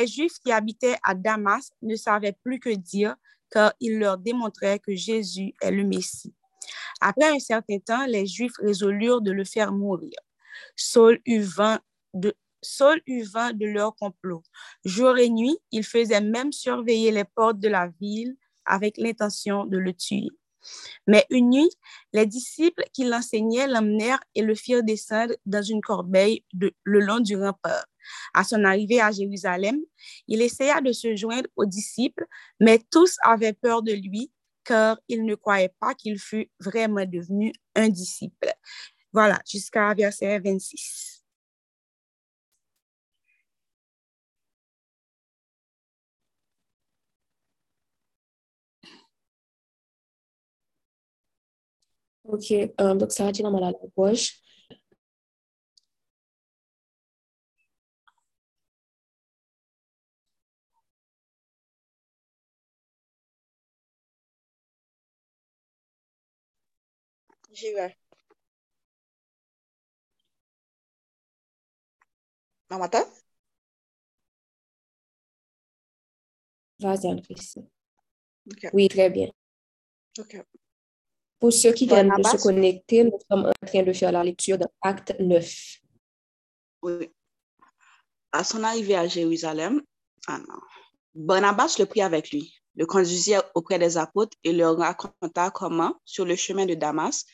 Les Juifs qui habitaient à Damas ne savaient plus que dire car il leur démontrait que Jésus est le Messie. Après un certain temps, les Juifs résolurent de le faire mourir. Saul eut vent de, de leur complot. Jour et nuit, il faisait même surveiller les portes de la ville avec l'intention de le tuer. Mais une nuit, les disciples qui l'enseignaient l'emmenèrent et le firent descendre dans une corbeille le long du rempart. À son arrivée à Jérusalem, il essaya de se joindre aux disciples, mais tous avaient peur de lui car ils ne croyaient pas qu'il fût vraiment devenu un disciple. Voilà, jusqu'à verset 26. Ok, euh, donc ça va dire dans la poche. J'y vais. Maman, Vas-y, Anne-Christine. Oui, très bien. OK. Pour ceux qui viennent de se connecter, nous sommes en train de faire la lecture de Acte 9. Oui. À son arrivée à Jérusalem, ah non. Barnabas le prit avec lui, le conduisit auprès des apôtres et leur raconta comment, sur le chemin de Damas,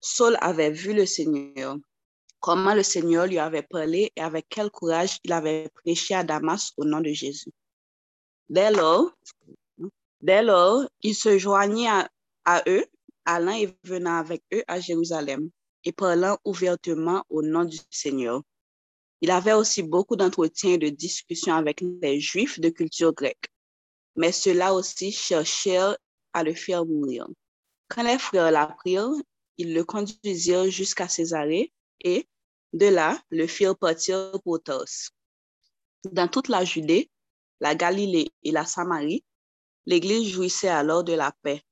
Saul avait vu le Seigneur, comment le Seigneur lui avait parlé et avec quel courage il avait prêché à Damas au nom de Jésus. Dès lors, dès lors il se joignit à, eux, allant et venant avec eux à Jérusalem et parlant ouvertement au nom du Seigneur. Il avait aussi beaucoup d'entretiens et de discussions avec les Juifs de culture grecque, mais ceux-là aussi cherchèrent à le faire mourir. Quand les frères l'apprirent, ils le conduisirent jusqu'à Césarée et, de là, le firent partir pour Tos. Dans toute la Judée, la Galilée et la Samarie, l'Église jouissait alors de la paix.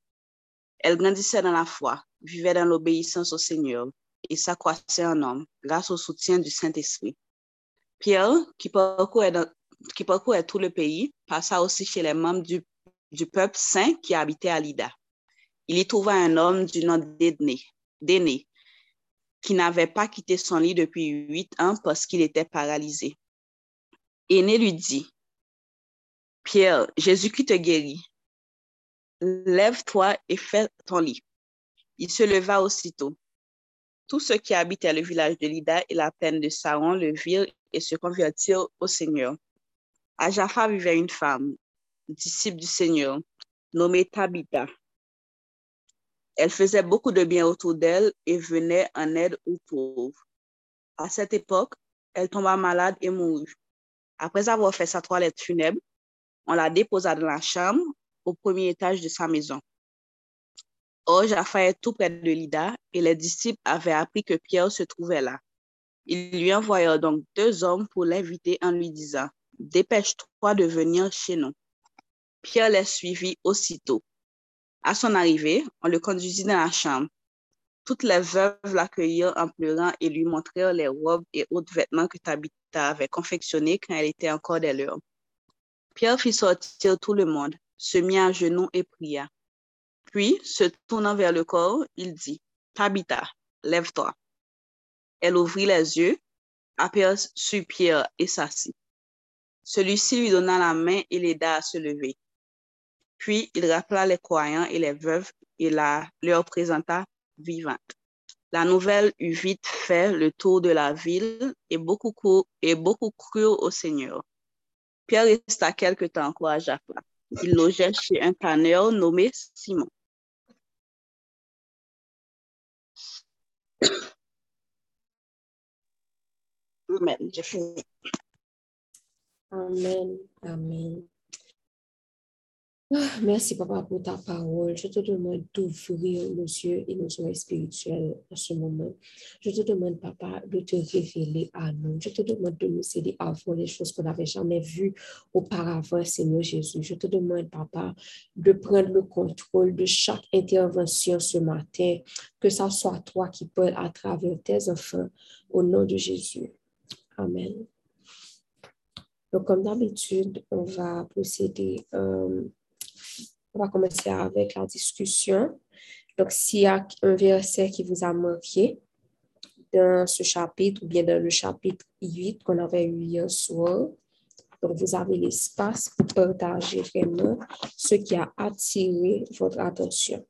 Elle grandissait dans la foi, vivait dans l'obéissance au Seigneur et s'accroissait en homme grâce au soutien du Saint-Esprit. Pierre, qui parcourait, qui tout le pays, passa aussi chez les membres du, peuple saint qui habitait à Lida. Il y trouva un homme du nom d'aîné qui n'avait pas quitté son lit depuis huit ans parce qu'il était paralysé. Aîné lui dit, Pierre, Jésus-Christ te guérit. Lève-toi et fais ton lit. Il se leva aussitôt. Tous ceux qui habitaient le village de Lida et la plaine de Saron le virent et se convertirent au Seigneur. À Jaffa vivait une femme, disciple du Seigneur, nommée Tabitha. Elle faisait beaucoup de bien autour d'elle et venait en aide aux pauvres. À cette époque, elle tomba malade et mourut. Après avoir fait sa toilette funèbre, on la déposa dans la chambre au premier étage de sa maison. Or, Jaffa est tout près de Lida et les disciples avaient appris que Pierre se trouvait là. Ils lui envoyèrent donc deux hommes pour l'inviter en lui disant, Dépêche-toi de venir chez nous. Pierre les suivit aussitôt. À son arrivée, on le conduisit dans la chambre. Toutes les veuves l'accueillirent en pleurant et lui montrèrent les robes et autres vêtements que Tabitha avait confectionnés quand elle était encore des leurs. Pierre fit sortir tout le monde, se mit à genoux et pria. Puis, se tournant vers le corps, il dit, Tabitha, lève-toi. Elle ouvrit les yeux, aperçut Pierre et s'assit. Celui-ci lui donna la main et l'aida à se lever. Puis il rappela les croyants et les veuves et la, leur présenta vivante. La nouvelle eut vite fait le tour de la ville et beaucoup, et beaucoup crurent au Seigneur. Pierre resta quelque temps encore à. Il logeait chez un tanneur nommé Simon. Amen. J'ai fini. Amen. Amen. Ah, merci, Papa, pour ta parole. Je te demande d'ouvrir nos yeux et nos oreilles spirituelles en ce moment. Je te demande, Papa, de te révéler à nous. Je te demande de nous aider à voir les choses qu'on n'avait jamais vues auparavant, Seigneur Jésus. Je te demande, Papa, de prendre le contrôle de chaque intervention ce matin, que ce soit toi qui parles à travers tes enfants, au nom de Jésus. Amen. Donc, comme d'habitude, on va procéder, euh, on va commencer avec la discussion. Donc, s'il y a un verset qui vous a marqué dans ce chapitre ou bien dans le chapitre 8 qu'on avait eu hier soir, donc vous avez l'espace pour partager vraiment ce qui a attiré votre attention.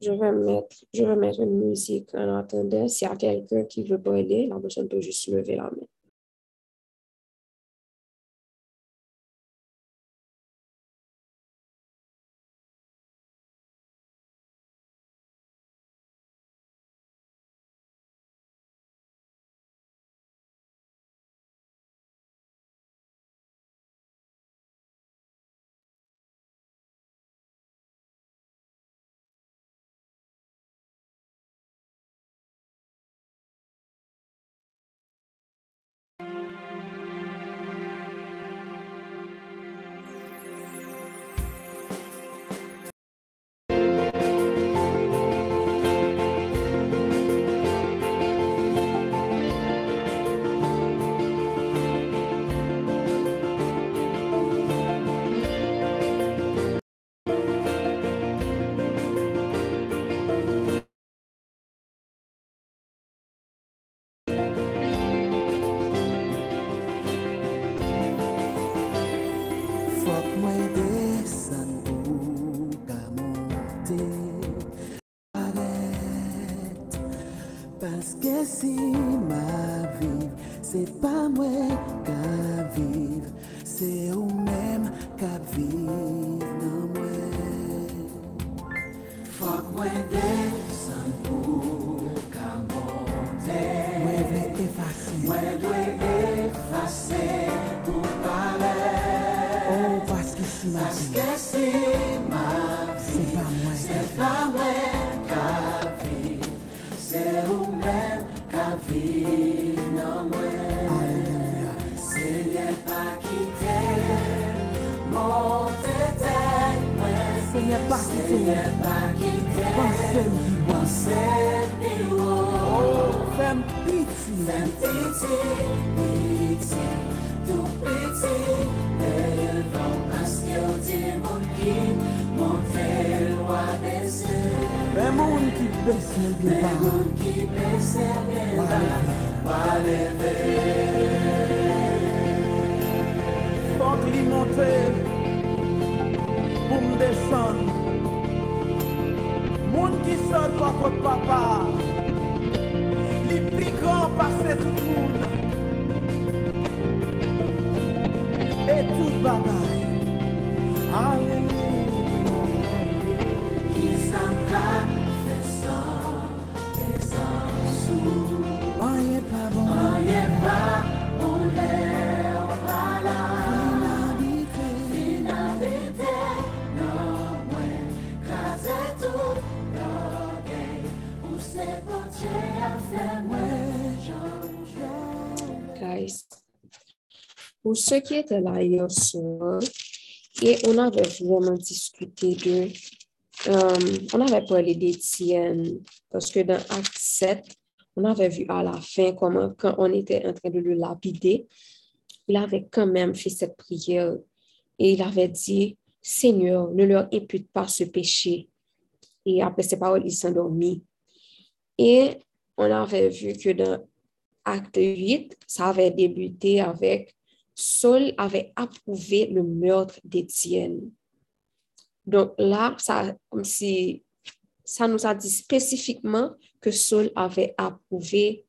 Je vais, mettre, une musique en attendant. S'il y a quelqu'un qui veut parler, la personne peut juste lever la main. Paske pour ceux qui étaient là hier soir, et on avait vraiment discuté de, euh, on avait parlé d'Étienne, parce que dans Acte 7, on avait vu à la fin comment, quand on était en train de le lapider, il avait quand même fait cette prière et il avait dit, Seigneur, ne leur impute pas ce péché. Et après ces paroles, il s'endormit. Et on avait vu que dans Acte 8, ça avait débuté avec Saul avait approuvé le meurtre d'Étienne. Donc là, ça, comme si ça nous a dit spécifiquement que Saul avait approuvé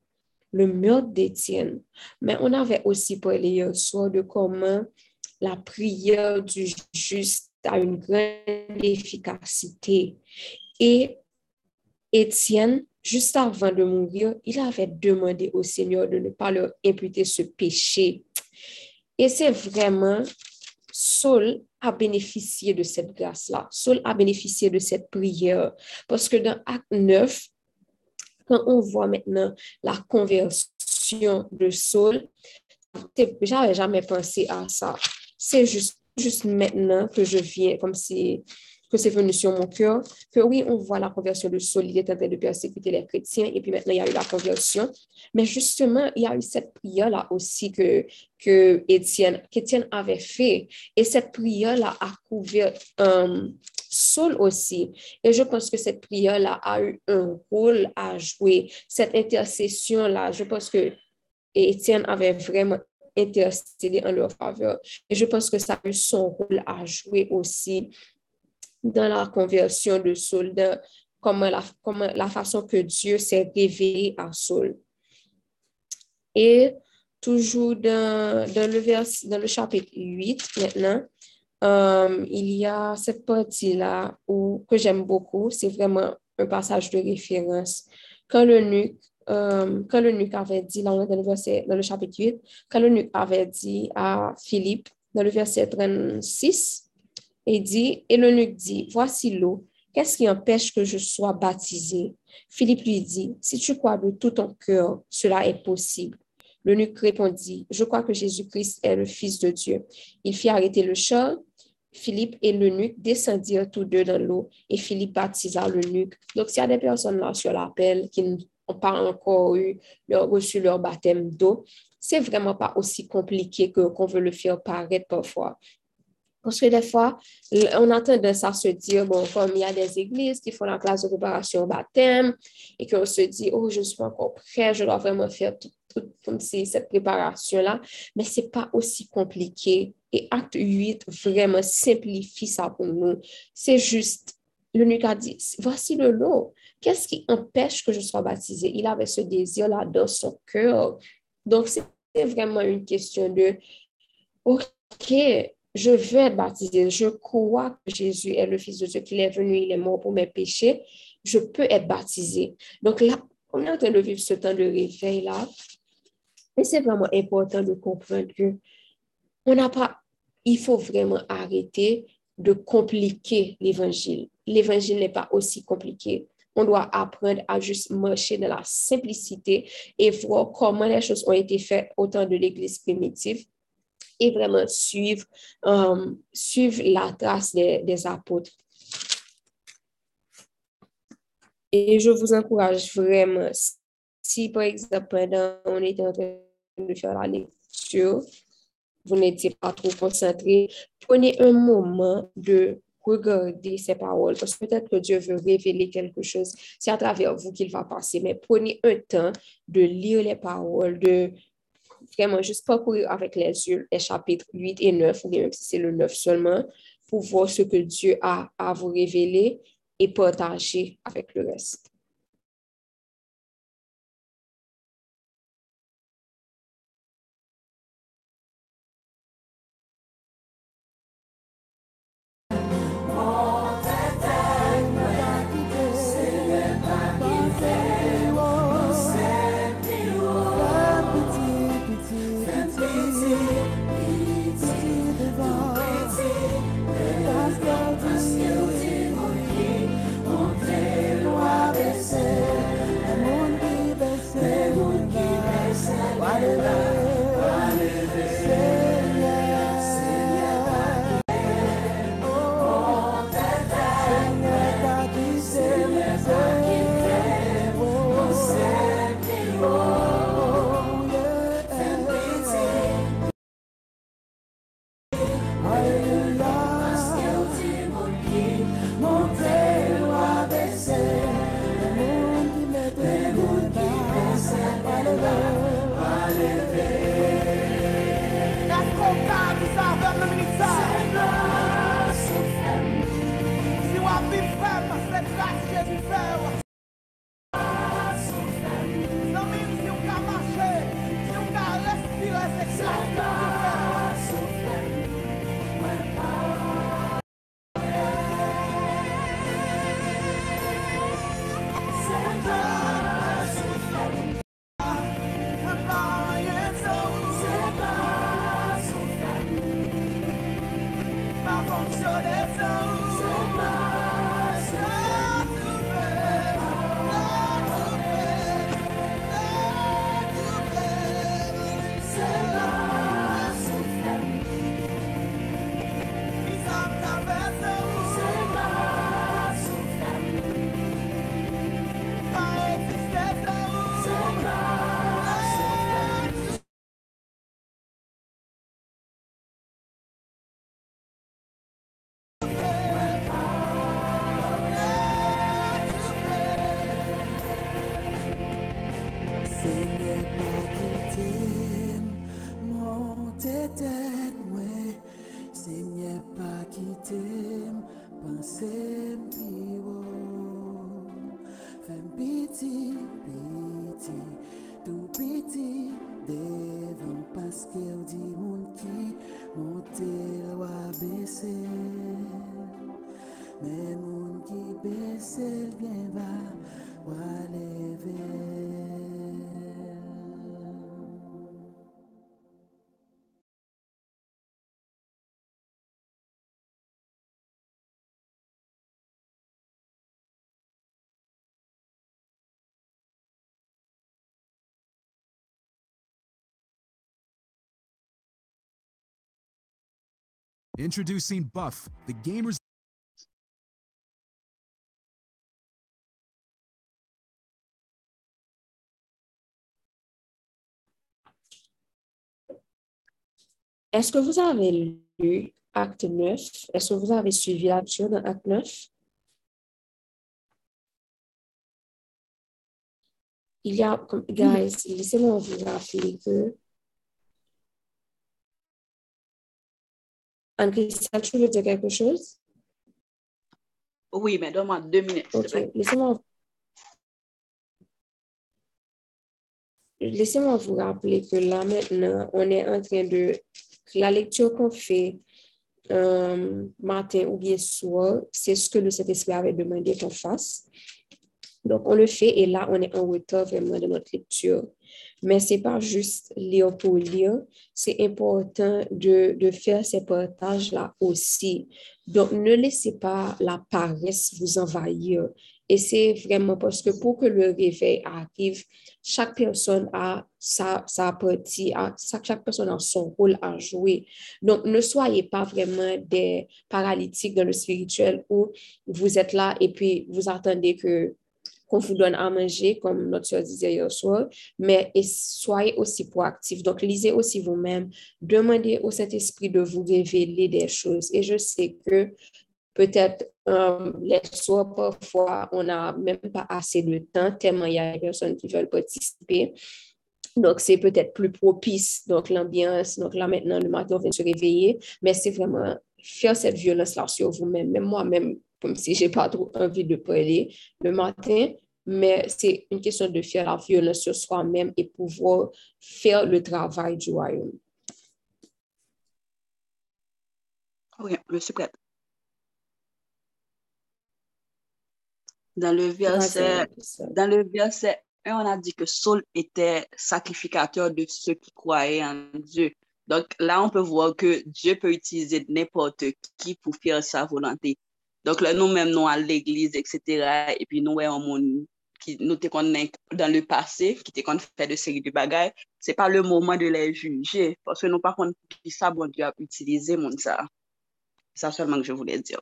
le meurtre d'Étienne. Mais on avait aussi parlé hier soir de comment la prière du juste a une grande efficacité. Et Étienne, juste avant de mourir, il avait demandé au Seigneur de ne pas leur imputer ce péché. Et c'est vraiment Saul a bénéficié de cette grâce-là. Saul a bénéficié de cette prière. Parce que dans Acte 9, quand on voit maintenant la conversion de Saul, j'avais jamais pensé à ça. C'est juste, juste maintenant que je viens, comme si que c'est venu sur mon cœur, que oui, on voit la conversion de Saul, il était en train de persécuter les chrétiens, et puis maintenant, il y a eu la conversion. Mais justement, il y a eu cette prière-là aussi que, que Étienne, avait fait. Et cette prière-là a couvert euh, Saul aussi. Et je pense que cette prière-là a eu un rôle à jouer. Cette intercession-là, je pense que Étienne avait vraiment intercédé en leur faveur. Et je pense que ça a eu son rôle à jouer aussi dans la conversion de Saul, comme la, la façon que Dieu s'est révélé à Saul. Et toujours dans, le, vers, dans le chapitre 8 maintenant, euh, il y a cette partie-là que j'aime beaucoup. C'est vraiment un passage de référence. Quand le nuque, euh, quand le nuque avait dit, dans le, verset, dans le chapitre 8, quand le nuque avait dit à Philippe, dans le verset 36, et dit, et l'eunuque dit, voici l'eau, qu'est-ce qui empêche que je sois baptisé? Philippe lui dit, si tu crois de tout ton cœur, cela est possible. L'eunuque répondit, je crois que Jésus-Christ est le Fils de Dieu. Il fit arrêter le char. Philippe et l'eunuque descendirent tous deux dans l'eau et Philippe baptisa l'eunuque. Donc, s'il y a des personnes là sur l'appel qui n'ont pas encore eu reçu leur baptême d'eau, c'est vraiment pas aussi compliqué que qu'on veut le faire paraître parfois. Parce que des fois, on a tendance à se dire, bon, comme il y a des églises qui font la classe de préparation au baptême et qu'on se dit, oh, je ne suis pas encore prêt, je dois vraiment faire tout, comme si cette préparation-là. Mais ce n'est pas aussi compliqué. Et acte 8 vraiment simplifie ça pour nous. C'est juste, le a dit, voici le lot. Qu'est-ce qui empêche que je sois baptisé? Il avait ce désir-là dans son cœur. Donc, c'est vraiment une question de, OK, je vais être baptisé, je crois que Jésus est le Fils de Dieu, qu'il est venu, il est mort pour mes péchés, je peux être baptisé. Donc là, on est en train de vivre ce temps de réveil-là. Et c'est vraiment important de comprendre que on n'a pas, il faut vraiment arrêter de compliquer l'évangile. L'évangile n'est pas aussi compliqué. On doit apprendre à juste marcher dans la simplicité et voir comment les choses ont été faites au temps de l'Église primitive et vraiment suivre, um, suivre la trace des, des, apôtres. Et je vous encourage vraiment, si par exemple, pendant on était en train de faire la lecture, vous n'étiez pas trop concentré, prenez un moment de regarder ces paroles, parce que peut-être que Dieu veut révéler quelque chose. C'est à travers vous qu'il va passer, mais prenez un temps de lire les paroles, de vraiment juste parcourir avec les yeux les chapitres 8 et 9, ou même si c'est le 9 seulement, pour voir ce que Dieu a à vous révéler et partager avec le reste. Penser plus haut Fais petit petit tout petit devant parce qu'il dit mon qui monter loi baisser mais mon qui baisse bien va va lever Introducing Buff, the gamer's Est-ce que vous avez lu Acte 9? Est-ce que vous avez suivi la lecture dans Acte 9? Il y a, guys, laissez-moi vous rappeler que Anne-Christelle, tu veux dire quelque chose? Oui, mais donne-moi deux minutes. laissez-moi laissez-moi vous rappeler que là maintenant, on est en train de la lecture qu'on fait euh, matin ou bien soir, c'est ce que le Saint-Esprit avait demandé qu'on fasse. Donc, on le fait et là, on est en retard vraiment de notre lecture. Mais ce n'est pas juste lire, c'est important de, de faire ces partages-là aussi. Donc, ne laissez pas la paresse vous envahir. Et c'est vraiment parce que pour que le réveil arrive, chaque personne a sa, sa partie, a- chaque personne a son rôle à jouer. Donc, ne soyez pas vraiment des paralytiques dans le spirituel où vous êtes là et puis vous attendez que qu'on vous donne à manger, comme notre soeur disait hier soir, mais soyez aussi proactifs. Donc, lisez aussi vous-même, demandez au Saint-Esprit de vous révéler des choses. Et je sais que peut-être euh, les soirs, parfois, on n'a même pas assez de temps, tellement il y a des personnes qui veulent participer. Donc, c'est peut-être plus propice, donc l'ambiance. Donc, là, maintenant, le matin, on vient se réveiller, mais c'est vraiment faire cette violence-là sur vous-même. Même moi-même, comme si j'ai pas trop envie de parler le matin, mais c'est une question de faire la violence sur soi-même et pouvoir faire le travail du royaume. Oui, je suis prête. Dans le verset, dans le verset 1, on a dit que Saul était sacrificateur de ceux qui croyaient en Dieu. Donc là, on peut voir que Dieu peut utiliser n'importe qui pour faire sa volonté. Donc là, nous-mêmes, nous à l'église, etc. Et puis nous, ouais, monde qui nous te connaît dans le passé, qui te connaît fait de séries de bagailles, c'est pas le moment de les juger. Parce que nous, par contre, qui ça, bon Dieu a utilisé mon ça. C'est ça seulement que je voulais dire.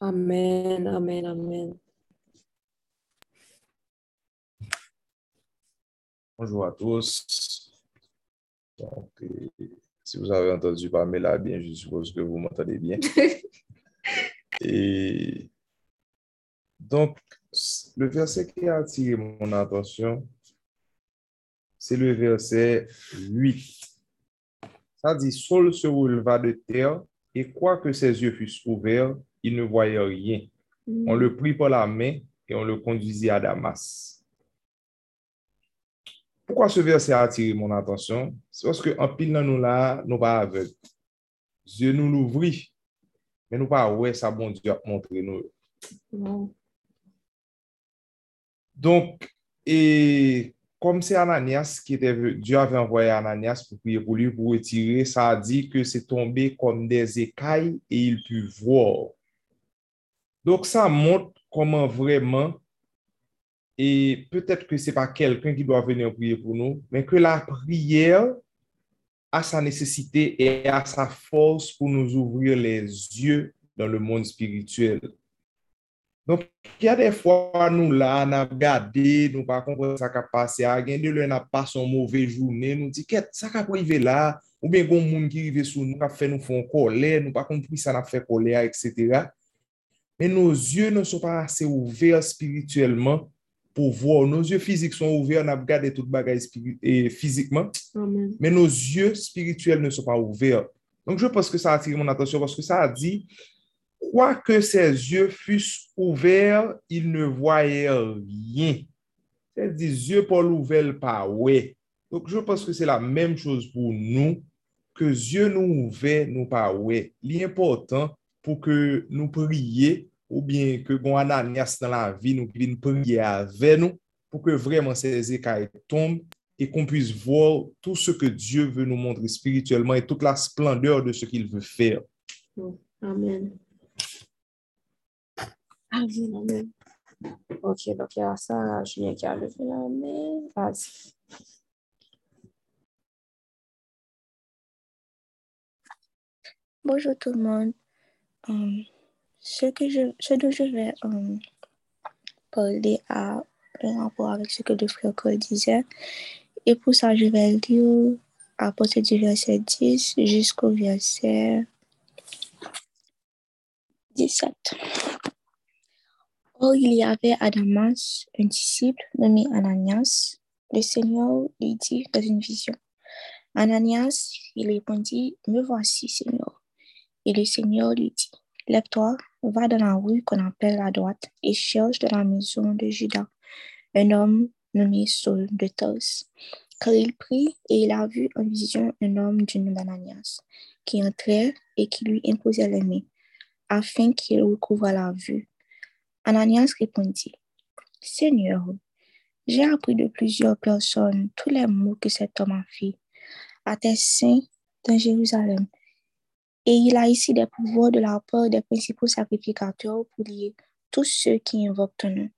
Amen, amen, amen. Bonjour à tous. Donc, euh, si vous avez entendu Pamela bien, je suppose que vous m'entendez bien. Et donc, le verset qui a attiré mon attention, c'est le verset 8. Ça dit, Saul se releva de terre et quoique ses yeux fussent ouverts, il ne voyait rien. On le prit par la main et on le conduisit à Damas. Poukwa se verse a atiri mon atensyon? Se woske an pil nan nou la, nou pa avek. Zye nou louvri, men nou pa wè sa bon Diyo ap montre nou. Wow. Donk, e kom se Ananias ki te ve, Diyo ave envoye Ananias pou priye pou li pou etire, sa di ke se tombe kom de zekay e il pu vwor. Donk sa mont koman vreman Et peut-être que ce n'est pas quelqu'un qui doit venir prier pour nous, mais que la prière a sa nécessité et a sa force pour nous ouvrir les yeux dans le monde spirituel. Donc, il y a des fois, nous là, on a regardé, nous par contre, ça a passé, à de l'un n'a pas son mauvais journée, nous dit, qu'est-ce qui a arrivé là, ou bien qu'on monde qui arrive sur nous, qui a fait nous font colère, nous pas compris ça n'a fait colère, etc. Mais nos yeux ne sont pas assez ouverts spirituellement pour voir. Nos yeux physiques sont ouverts, on a regardé tout bagage spiri- et physiquement, Amen. mais nos yeux spirituels ne sont pas ouverts. Donc, je pense que ça a attiré mon attention parce que ça a dit, quoique ses yeux fussent ouverts, il ne voyait rien. C'est des yeux pas ouverts pas ouais. Donc, je pense que c'est la même chose pour nous, que yeux nous ouverts, nous pas ouais. L'important pour que nous prions ou bien ke gon ananias nan la vi nou ki vin priye ave nou, pou ke vreman se zekay tombe, et qu'on puisse voir tout ce que Dieu veut nous montrer spirituellement et toute la splendeur de ce qu'il veut faire. Oh, amen. Amen, amen. Ok, donc il y a ça, Julien qui a levé la main. Vas-y. Bonjour tout le monde. Um, ce, que je, ce dont je vais euh, parler a un rapport avec ce que le frère Cole disait. Et pour ça, je vais lire à partir du verset 10 jusqu'au verset 17. Or, il y avait à Damas un disciple nommé Ananias. Le Seigneur lui dit dans une vision. Ananias, il répondit, Me voici, Seigneur. Et le Seigneur lui dit, Lève-toi, va dans la rue qu'on appelle à droite et cherche dans la maison de Judas un homme nommé Saul de Tarse. Car il prit et il a vu en vision un homme du nom d'Ananias qui entrait et qui lui imposait les mains afin qu'il recouvre la vue. Ananias répondit, Seigneur, j'ai appris de plusieurs personnes tous les mots que cet homme a fait à tes saints dans Jérusalem. Et il a ici des pouvoirs de la part des principaux sacrificateurs pour lier tous ceux qui invoquent ton nom.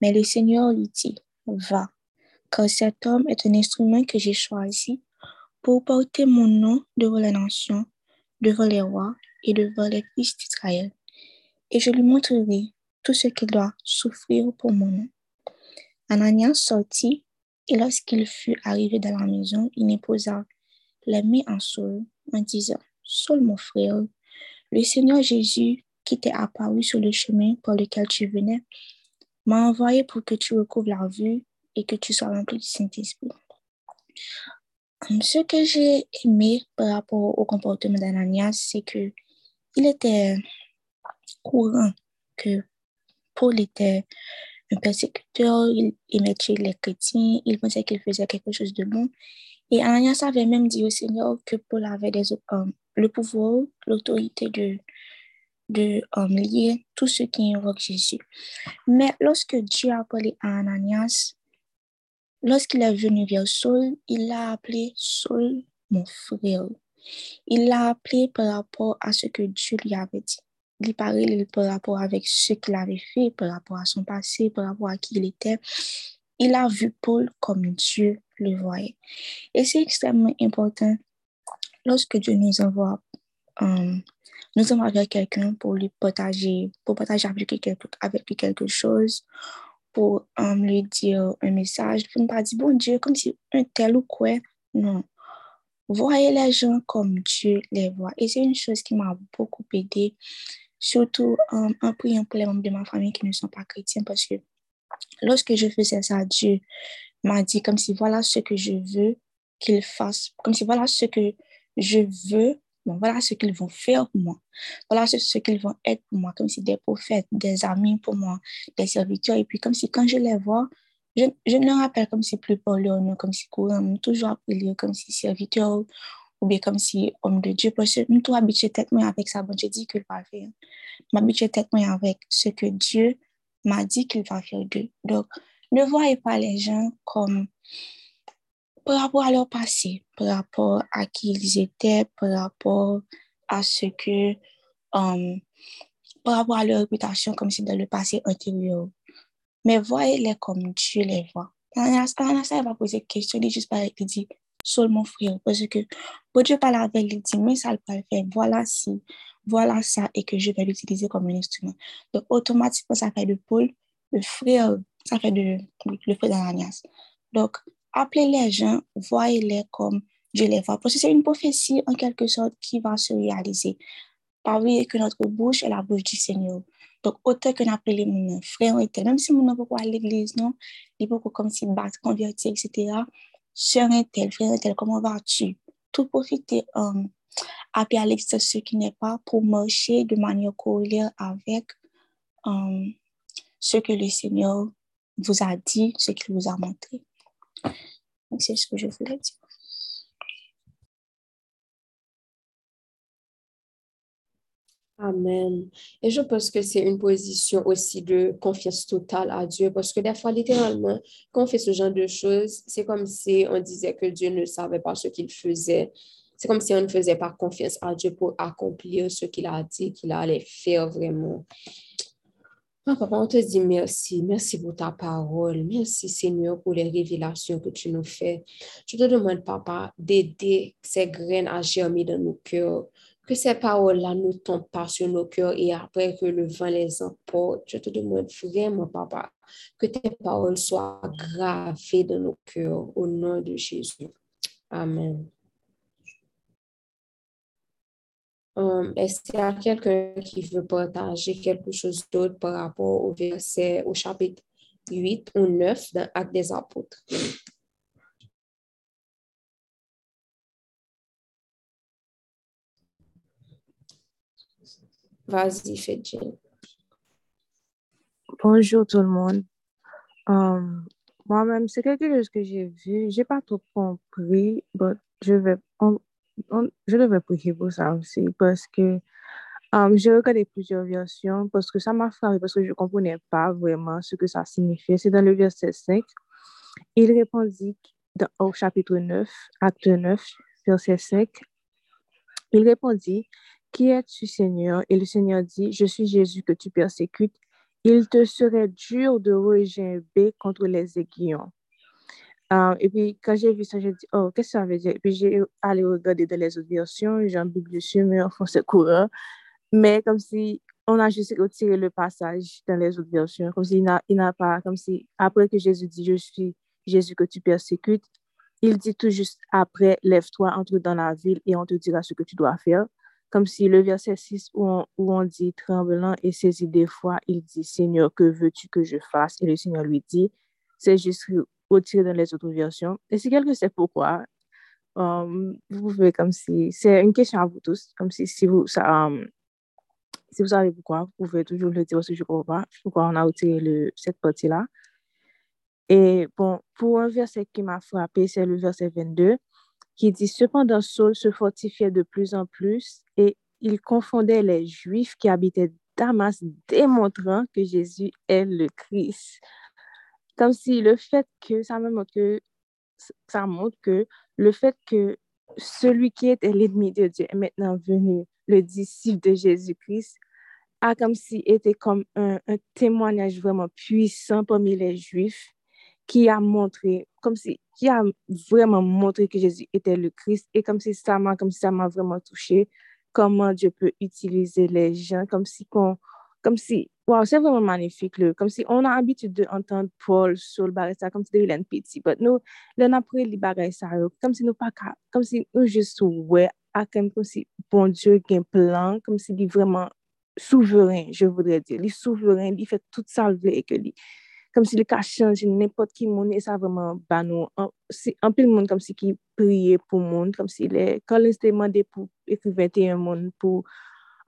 Mais le Seigneur lui dit, va, car cet homme est un instrument que j'ai choisi pour porter mon nom devant les nations, devant les rois et devant les fils d'Israël. Et je lui montrerai tout ce qu'il doit souffrir pour mon nom. Ananias sortit, et lorsqu'il fut arrivé dans la maison, il imposa les mains en Saul en disant, Saul mon frère, le Seigneur Jésus qui t'est apparu sur le chemin par lequel tu venais, m'a envoyé pour que tu recouvres la vue et que tu sois rempli du Saint-Esprit. Ce que j'ai aimé par rapport au comportement d'Ananias, c'est que il était courant que Paul était un persécuteur, il aimait tuer les chrétiens, il pensait qu'il faisait quelque chose de bon. Et Ananias avait même dit au Seigneur que Paul avait des, euh, le pouvoir, l'autorité de, de euh, lier tous ceux qui invoquent Jésus. Mais lorsque Dieu a à Ananias, lorsqu'il est venu vers Saul, il l'a appelé Saul, mon frère. Il l'a appelé par rapport à ce que Dieu lui avait dit. Il parlait par rapport avec ce qu'il avait fait, par rapport à son passé, par rapport à qui il était. Il a vu Paul comme Dieu le voyait. Et c'est extrêmement important lorsque Dieu nous envoie, euh, nous envoie vers quelqu'un pour lui partager, pour partager avec lui quelque, avec chose, pour euh, lui dire un message, pour ne pas dire, bon Dieu, comme si un tel ou quoi. Non. Voyez les gens comme Dieu les voit. Et c'est une chose qui m'a beaucoup aidé, surtout euh, en priant pour les membres de ma famille qui ne sont pas chrétiens, parce que lorsque je faisais ça, Dieu m'a dit comme si voilà ce que je veux qu'ils fassent, comme si voilà ce que je veux, bon, voilà ce qu'ils vont faire pour moi, voilà ce, qu'ils vont être pour moi, comme si des prophètes, des amis pour moi, des serviteurs, et puis comme si quand je les vois, je, je me rappelle comme si plus par leur nom, comme si courant, toujours appelé comme si serviteur, ou bien comme si homme de Dieu, parce que nous tout habitué tête avec ça, bon, je dis qu'il va faire, m'habituer tête moi avec ce que Dieu m'a dit qu'il va faire d'eux. Donc, ne voyez pas les gens comme par rapport à leur passé, par rapport à qui ils étaient, par rapport à ce que, um, par rapport à leur réputation, comme si dans le passé antérieur. Mais voyez-les comme Dieu les voit. Ananias, il va poser question, il dit juste par il dit, Saul mon frère, parce que pour Dieu parler avec lui, il dit, mais ça le faire, voilà si, voilà ça, et que je vais l'utiliser comme un instrument. Donc, automatiquement, ça fait de Paul le frère, ça fait de le frère d'Ananias. Donc, appelez les gens, voyez-les comme Dieu les voit. Parce que c'est une prophétie, en quelque sorte, qui va se réaliser. Pas que notre bouche est la bouche du Seigneur. Donc, autant qu'on appelle les mon frère et tel, même si mon pas à l'église, non, il peut comme si battre, convertir, etc. Sœur tel, frère et tel, comment vas-tu? Tout profiter, um, appeler à l'extérieur ce qui n'est pas pour marcher de manière corrélée avec um, ce que le Seigneur vous a dit, ce qu'il vous a montré. C'est ce que je voulais dire. Amen. Et je pense que c'est une position aussi de confiance totale à Dieu parce que des fois, littéralement, quand on fait ce genre de choses, c'est comme si on disait que Dieu ne savait pas ce qu'il faisait. C'est comme si on ne faisait pas confiance à Dieu pour accomplir ce qu'il a dit qu'il allait faire vraiment. Papa, on te dit merci. Merci pour ta parole. Merci, Seigneur, pour les révélations que tu nous fais. Je te demande, papa, d'aider ces graines à germer dans nos cœurs que ces paroles-là ne tombent pas sur nos cœurs et après que le vent les emporte, je te demande vraiment, papa, que tes paroles soient gravées dans nos cœurs au nom de Jésus. Amen. Um, Est-ce qu'il y a quelqu'un qui veut partager quelque chose d'autre par rapport au verset, au chapitre 8 ou 9 dans des Apôtres? Vas-y, Fedjin. Bonjour tout le monde. Um, Moi-même, c'est quelque chose que j'ai vu. J'ai pas trop compris, mais je vais, je devais prier pour ça aussi parce que um, j'ai regardé plusieurs versions parce que ça m'a frappé parce que je comprenais pas vraiment ce que ça signifiait. C'est dans le verset 5. Il répondit dans, au chapitre 9, acte 9, verset 5. Il répondit, qui es-tu, Seigneur? Et le Seigneur dit, je suis Jésus que tu persécutes. Il te serait dur de regimber contre les aiguillons. Euh, et puis, quand j'ai vu ça, j'ai dit, oh, qu'est-ce que ça veut dire? Et puis, j'ai allé regarder dans les autres versions, j'ai Bible dessus, mais en français courant. Mais comme si on a juste retiré le passage dans les autres versions, comme s'il il n'a pas, comme si après que Jésus dit, je suis Jésus que tu persécutes, il dit tout juste après, lève-toi, entre dans la ville et on te dira ce que tu dois faire comme si le verset 6 où où on dit tremblant et saisi des fois, il dit Seigneur, que veux-tu que je fasse? Et le Seigneur lui dit, c'est juste retiré dans les autres versions. Et si quelqu'un sait pourquoi, um, vous pouvez comme si, c'est une question à vous tous, comme si, si vous, ça, um, si vous savez pourquoi, vous pouvez toujours le dire que je comprends pas pourquoi on a retiré cette partie-là. Et bon, pour un verset qui m'a frappé, c'est le verset 22 qui dit Cependant, Saul se fortifiait de plus en plus et il confondait les Juifs qui habitaient Damas, démontrant que Jésus est le Christ. Comme si le fait que, ça montre que, ça montre que le fait que celui qui était l'ennemi de Dieu est maintenant venu, le disciple de Jésus-Christ, a comme si été comme un, un témoignage vraiment puissant parmi les Juifs qui a montré, comme si, qui a vraiment montré que Jésus était le Christ et comme si ça m'a, comme si ça m'a vraiment touché, comment Dieu peut utiliser les gens, comme si comme si, Wow, c'est vraiment magnifique. le. Comme si on a l'habitude d'entendre Paul sur le barista, comme si c'était un petit. Mais nous, l'un après le baril, comme si nous pas comme si nous juste ouais, à comme si bon Dieu a un plan, comme si il est vraiment souverain, je voudrais dire. Il est souverain, il fait tout ça et que lui. Comme si le cas change, n'importe qui monde et ça vraiment, bah nous, un peu le monde comme si qui priait pour le monde, comme si les, est, quand il demandé pour écrire 21 monde, pour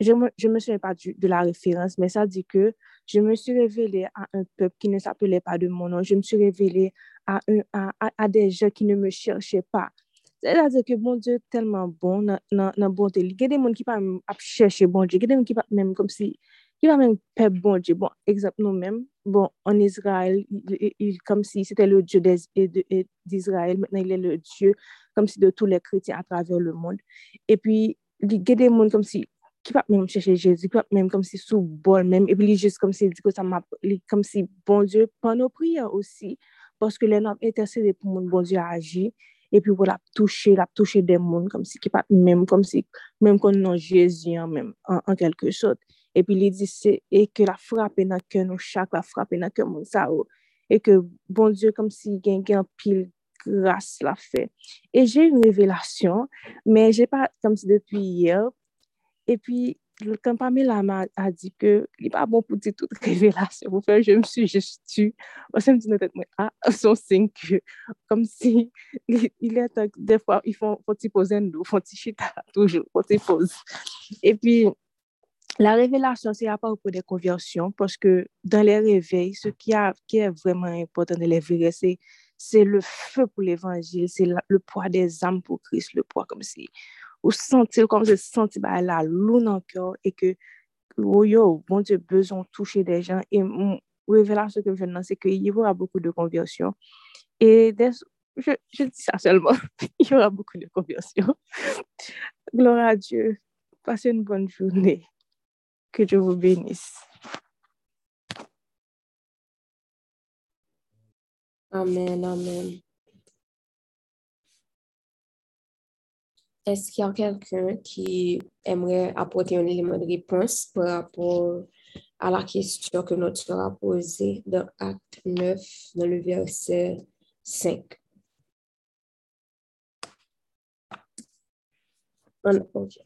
je me, je me souviens pas du, de la référence, mais ça dit que je me suis révélée à un peuple qui ne s'appelait pas de mon nom. Je me suis révélée à, un, à, à, des gens qui ne me cherchaient pas. C'est-à-dire que bon Dieu est tellement bon dans la bonté. Il y a des gens qui ne peuvent pas bon Dieu. Il y a des gens qui ne même comme si, qui ne même pas bon Dieu. Bon, exemple, nous-mêmes, bon, en Israël, comme si c'était le Dieu d'Israël. Maintenant, il est le Dieu comme si de tous les chrétiens à travers le monde. Et puis, il y a des gens comme si, ki pap mèm chèche Jésus, ki pap mèm kom si sou bol mèm, epi li jist kom si di ko sa map, li kom si bon Diyo pan nou priya osi, paske lè nan intercede pou moun bon Diyo aji, epi wè la touche, la touche den moun, kom si ki pap mèm, kom si mèm kon nan Jésus an mèm, an kelke sot, epi li di se, e ke la frape nan ke nou chak, la frape nan ke moun sa ou, e ke bon Diyo kom si gen gen pil, grâce l'a fait. Et j'ai une révélation, mais j'ai pas, comme si depuis hier, E pi, kan Pamela ma a di ke, li pa bon pou di tout revelasyon, pou fè, je msou, je stu, ou se mdi nan tèt mwen, a, son sen ke, kom si, il est, bon de fwa, ah, il fon, fon ti posen nou, fon ti chita, toujou, fon ti pose. E pi, La révélation, c'est à part pour des conversions, parce que dans les réveils, ce qui, a, qui est vraiment important de les virer, c'est le feu pour l'évangile, c'est le poids des âmes pour Christ, le poids comme si ou sentir comme se sentir bah, la le cœur et que, oh yo, bon Dieu, besoin de toucher des gens. Et mon révélation que je donne, c'est qu'il y aura beaucoup de conversions. Et je, je dis ça seulement, il y aura beaucoup de conversions. Gloire à Dieu. Passez une bonne journée. Que Dieu vous bénisse. Amen, amen. Est-ce qu'il y a quelqu'un qui aimerait apporter un élément de réponse par rapport à la question que notre sœur a posée dans Acte 9, dans le verset 5? Ok.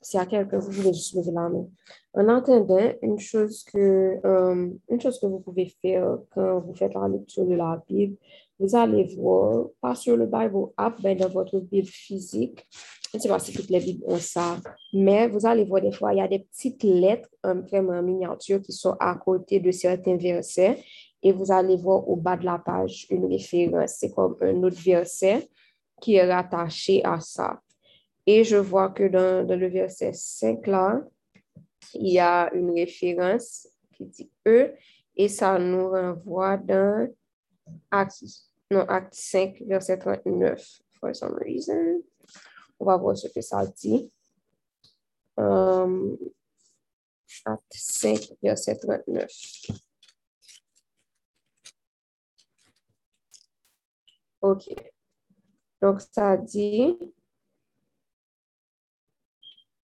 S'il y a quelqu'un, vous pouvez juste lever la main. En entendant, une chose que, euh, une chose que vous pouvez faire quand vous faites la lecture de la Bible, vous allez voir, pas sur le Bible app, mais dans votre Bible physique. Je ne sais pas si toutes les Bibles ont ça, mais vous allez voir des fois, il y a des petites lettres euh, vraiment miniatures qui sont à côté de certains versets et vous allez voir au bas de la page une référence. C'est comme un autre verset qui est rattaché à ça. Et je vois que dans, le verset 5 là, il y a une référence qui dit E et ça nous renvoie dans Acte, non, acte 5, verset 39, for some reason. On va voir ce que ça dit. Um, acte 5, verset 39. OK. Donc, ça dit,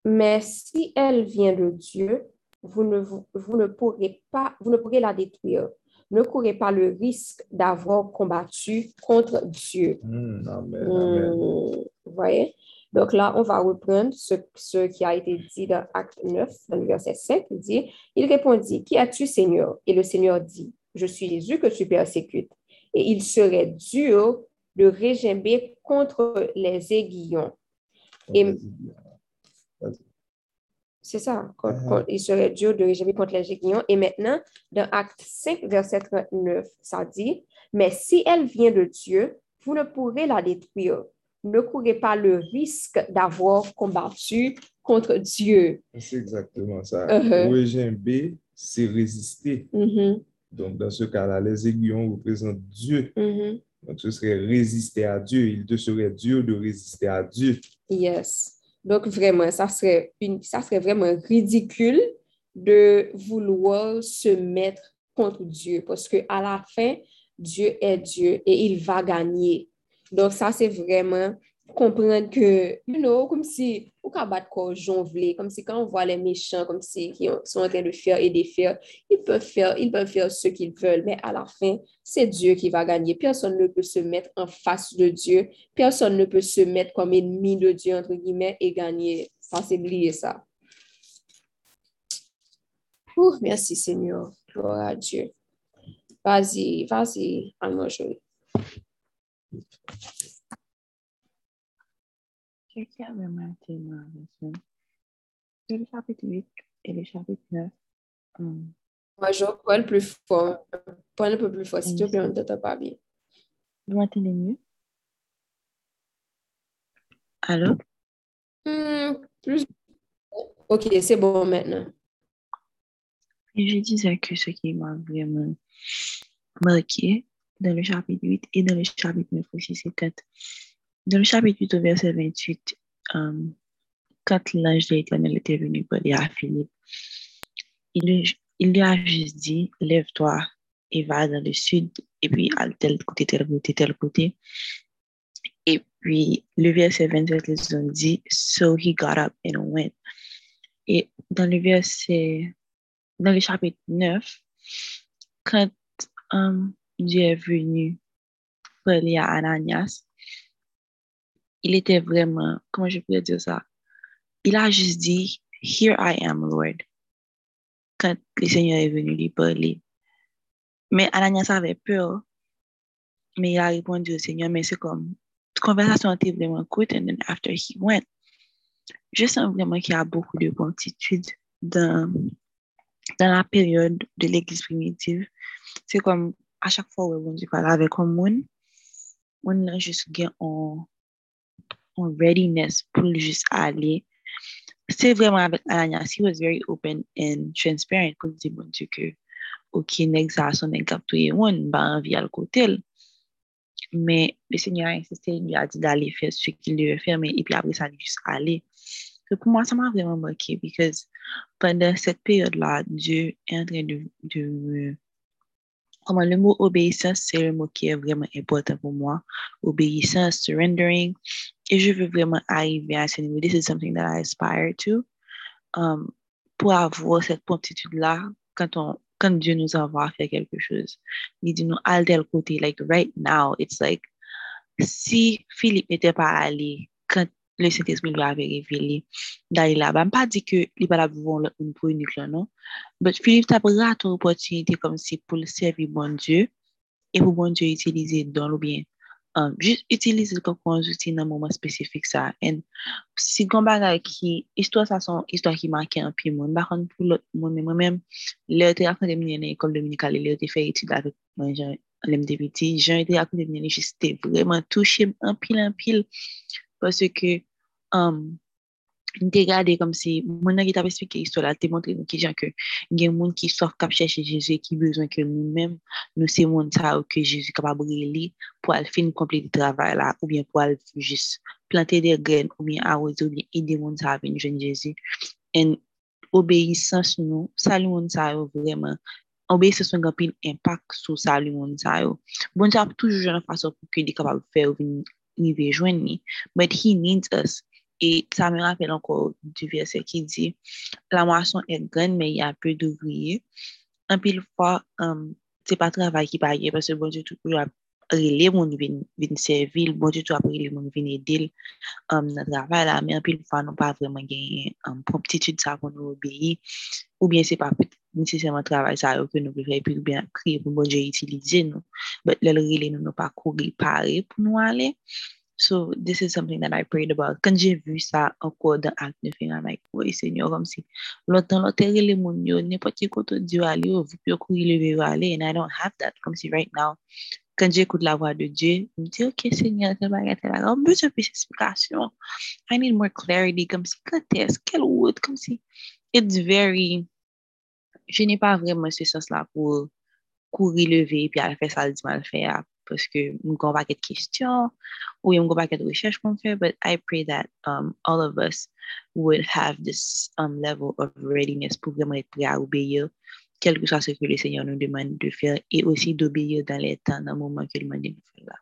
mais si elle vient de Dieu, vous ne, vous, ne pourrez pas, vous ne pourrez la détruire. Ne courez pas le risque d'avoir combattu contre Dieu. Hmm, amen, hmm, vous voyez? Donc là, on va reprendre ce, ce, qui a été dit dans Acte 9, dans le verset 5. Il dit, il répondit, Qui as-tu, Seigneur? Et le Seigneur dit, Je suis Jésus que tu persécutes. Et il serait dur de régimber contre les aiguillons. Et, c'est ça. Uh-huh. il serait dur de régimer contre les Géguillons. Et maintenant, dans Acte 5, verset 39, ça dit, Mais si elle vient de Dieu, vous ne pourrez la détruire. Ne courez pas le risque d'avoir combattu contre Dieu. C'est exactement ça. Uh Régimer, c'est résister. Mm-hmm. Donc, dans ce cas-là, les aiguillons représentent Dieu. Mm-hmm. Donc, ce serait résister à Dieu. Il te serait dur de résister à Dieu. Yes. Donc, vraiment, ça serait, une, ça serait vraiment ridicule de vouloir se mettre contre Dieu parce qu'à la fin, Dieu est Dieu et il va gagner. Donc, ça, c'est vraiment comprendre que, you know, comme si, ou qu'à battre quoi, jonveler, comme si quand on voit les méchants, comme si, qui sont en train de faire et défaire, ils peuvent faire, ils peuvent faire ce qu'ils veulent, mais à la fin, c'est Dieu qui va gagner. Personne ne peut se mettre en face de Dieu. Personne ne peut se mettre comme ennemi de Dieu, entre guillemets, et gagner. Ça, c'est oublier ça. Ouh, merci Seigneur. Gloire à Dieu. Vas-y, vas-y, allons jouer. Qu'est-ce qui a vraiment été ma leçon? Le chapitre 8 et le chapitre 9. Um, Moi, je parle plus fort. Parle un peu plus fort, s'il te plaît, on ne t'entend pas bien. Vous m'entendez mieux? Allô? Hmm, plus... Ok, c'est bon maintenant. Et je disais que ce qui m'a vraiment marqué dans le chapitre 8 et dans le chapitre 9 aussi, c'est peut-être dans le chapitre 8 au verset 28, euh, quand l'ange de l'Éternel était venu parler à Philippe, il, il lui a juste dit, lève-toi et va dans le sud, et puis à tel côté, tel côté, tel côté. Et puis, le verset 27, ils ont dit, so he got up and went. Et dans le verset, dans le chapitre 9, quand euh, Dieu est venu parler à Ananias, il était vraiment, comment je peux dire ça? Il a juste dit, Here I am, Lord. Quand le Seigneur est venu lui parler. Mais Ananias avait peur, mais il a répondu au Seigneur, mais c'est comme, la conversation était vraiment courte, and then after he went, je sens vraiment qu'il y a beaucoup de promptitude dans, dans la période de l'Église primitive. C'est comme, à chaque fois où on parle avec un monde, on a juste gain en, en readiness pour juste aller. C'est vraiment avec Ananias, he was very open and transparent pour dire, bon que, ok, ça, son nèg capté one, ba envie à. Mais le Seigneur a insisté, il lui a dit d'aller faire ce qu'il devait faire, mais et puis après ça, juste aller. Donc pour moi, ça m'a vraiment marqué, parce que pendant cette période-là, Dieu est en train de, de me Comment le mot obéissance, c'est le mot qui est vraiment important pour moi. Obéissance, surrendering. Et je veux vraiment arriver à ce niveau. This is something that I aspire to. Um, pour avoir cette promptitude-là, quand, quand Dieu nous envoie faire quelque chose, il dit nous, à tel côté, like right now, it's like, si Philippe n'était pas allé le Saint-Esprit lui avait révélé d'aller là-bas, pas dit que il va voir une pour unique là, non? Mais Philippe t'a pris une opportunité comme si pour le servir bon Dieu et pour bon Dieu utiliser dans le bien. Um, juste utiliser comme un outil dans un moment spécifique ça. Et si on bagay qui, histoire ça son histoire qui marque un peu monde, par contre pour l'autre moi-même, à côté de l'école dominicale, j'ai fait études avec moi, l'MDVT, j'ai été à côté de j'étais vraiment touché un pile, un pile, parce que, um, te gade kom si moun nan ki tap espike istola, te montre nou ki jan ke gen moun ki sof kap chèche Jésus ki bezon ke nou men, nou se moun sa ou ke Jezu kapab li pou al fin komple di travay la ou bien pou al jis plante de gren ou bien arose ou bien ide moun sa aven jen Jezu. En obeysans nou, sali moun sa ou vreman, obeysans nou gampil impak sou sali moun sa ou. Bon sa ap toujou jen fason pou ke di kapab fè ou vin ni vejwen ni, but he needs us. Et ça me rappelle encore du verset qui dit, la moisson est grande, mais il y a peu d'ouvriers. Un pile fois, um, c'est pas travail qui paye, parce que bon Dieu, tout le rile moun vin servil, bon ditou apre rile moun vin edil um, nan travay la, men apil fwa nou pa vreman genye um, proptitude sa kon nou obeyi, ou bien se pa nisesèman travay sa yo ke nou preferi, pi ou bien kriye pou bon diyo itilize nou, bet lel rile nou nou pa kouri pare pou nou ale, So, this is something that I prayed about. Kan jè vu sa anko dan ak ne fin, I'm like, woy, senyor, kom si, lontan lotere le moun yo, nepoti koto diyo ale yo, vup yo kou ileve yo ale, and I don't have that, kom si, right now, kan jè koute la vwa de Dje, m di, ok, senyor, te baga, te baga, m bezè pis esplikasyon, I need more clarity, kom si, kates, kel wot, kom si, it's very, je n'ai pa vreman se sens la pou kou ileve, pi al fè sa, al di mal fè ap, que nous avons de questions ou nous avons pas de recherche qu'on fait, but I pray that um, all of us would have this um, level of readiness pour être prêt à obéir, quel que soit ce que le Seigneur nous demande de faire, et aussi d'obéir dans les temps, dans le moment de nous faire là.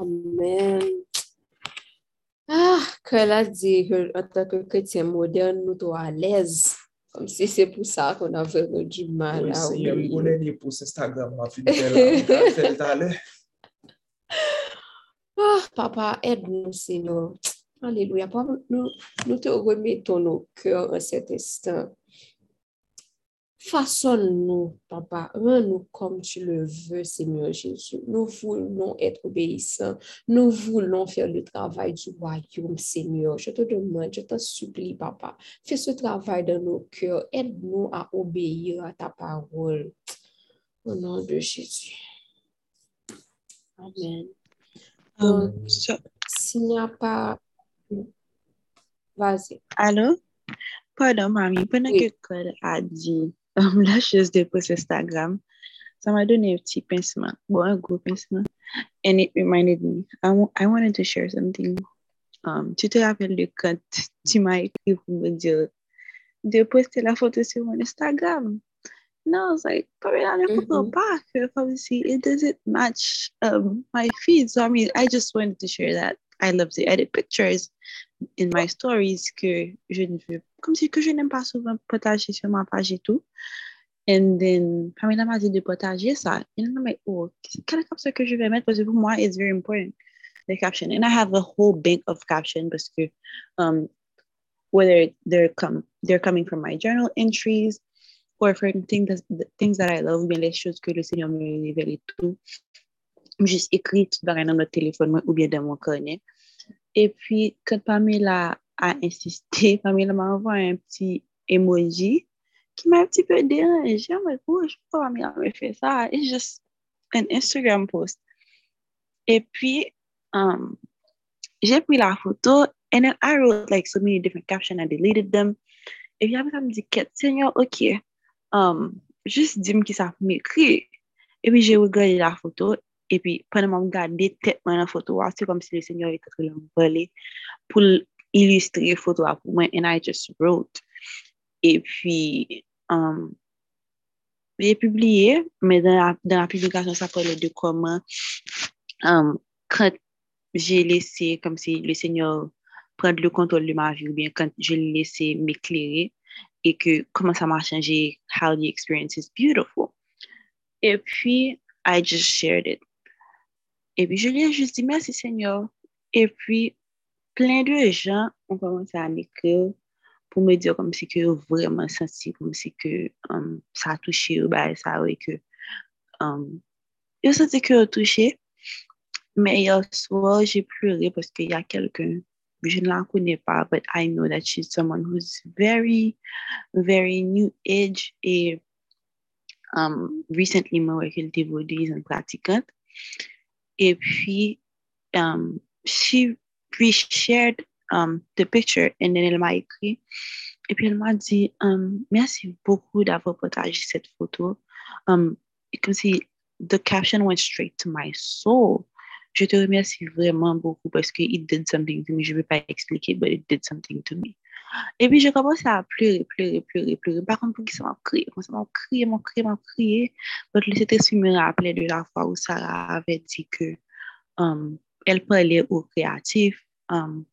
Amen. Ah, que la dit que que chrétien moderne, nous sommes à l'aise. Comme si c'est pour ça qu'on a vraiment du mal Oui, à Seigneur, obéir. pou lè ni pou Instagram, ma fè l'talè. Ah, papa, aide-nous, Seigneur. Alléluia. Papa, nous, nous te remettons nos cœurs en cet instant. Façonne-nous, papa. Rends-nous comme tu le veux, Seigneur Jésus. Nous voulons être obéissants. Nous voulons faire le travail du royaume, Seigneur. Je te demande, je te supplie, papa. Fais ce travail dans nos cœurs. Aide-nous à obéir à ta parole. Au nom de Jésus. Amen. Um, so, s'il n'y a pas... Vas-y. allô? Pardon, mamie, pendant Oui. que Claude a dit um, la chose de post Instagram, ça m'a donné un petit pincement. Bon, un gros pincement. And it reminded me, I, I wanted to share something. Um, tu te rappelles de quand tu m'as écrit pour me dire de poster la photo sur mon Instagram? No, I was like, Pamela, ne photo Mhm. pas que comme si it doesn't match um, my feed. So, I mean, I just wanted to share that. I love to edit pictures in my stories que je ne veux, comme si que je n'aime pas souvent partager sur ma page et tout. And then, Pamela m'a dit de partager ça. Là, I'm like, oh, quel caption que je vais mettre? Parce que pour moi, it's very important, the caption. And I have a whole bank of captions parce que um, whether they're, come, they're coming from my journal entries or from things that, things that I love, bien les choses que le Seigneur me révèle et tout. Juste écrit tout dans notre téléphone ou bien dans mon carnet. Et puis, quand Pamela a insisté, Pamela m'a envoyé un petit emoji qui m'a un petit peu dérangé. Oh, je sais pas pourquoi Pamela me fait ça. It's just an Instagram post. Et puis, um, j'ai pris la photo and then I wrote like so many different captions. I deleted them. Et puis après, ça me dit, Seigneur, OK, um, juste dis-moi qui ça m'écrit. Et puis, j'ai regardé la photo. Et puis, pendant que je regardais tellement la photo, c'est comme si le Seigneur était en train de me pour illustrer la photo pour moi. And I just wrote. Et puis, um, publié, mais dans la, dans la publication, ça parlait de comment, um, quand j'ai laissé, comme si le Seigneur prendre le contrôle de ma vie, ou bien quand je l'ai laissé m'éclairer, et que comment ça m'a changé, how the experience is beautiful. Et puis, I just shared it. Et puis, je lui ai juste dit merci Seigneur. Et puis, plein de gens ont commencé à m'écrire pour me dire comme si que vraiment senti, comme si que um, ça a touché, bah, ça, et que um, je senti que touché. Mais hier soir, j'ai pleuré parce qu'il y a quelqu'un, je ne la connais pas, but I know that she's someone who's very, very new age et um, recently moi avec elle bouddhiste pratiquante. Et puis, um, she re-shared um, the picture and then elle m'a écrit. Et puis elle m'a dit, um, merci beaucoup d'avoir partagé cette photo. Um, comme si the caption went straight to my soul. Je te remercie vraiment beaucoup parce que it did something to me. Je ne vais pas expliquer, but it did something to me. Et puis, j'ai commencé à pleurer, pleurer, pleurer, pleurer. Par contre, pour qui ça m'a crié, ça m'a crié, m'a crié, m'a crié. Donc, le Saint-Esprit me rappelait de la fois où Sarah avait dit que um, elle parlait aux créatifs um,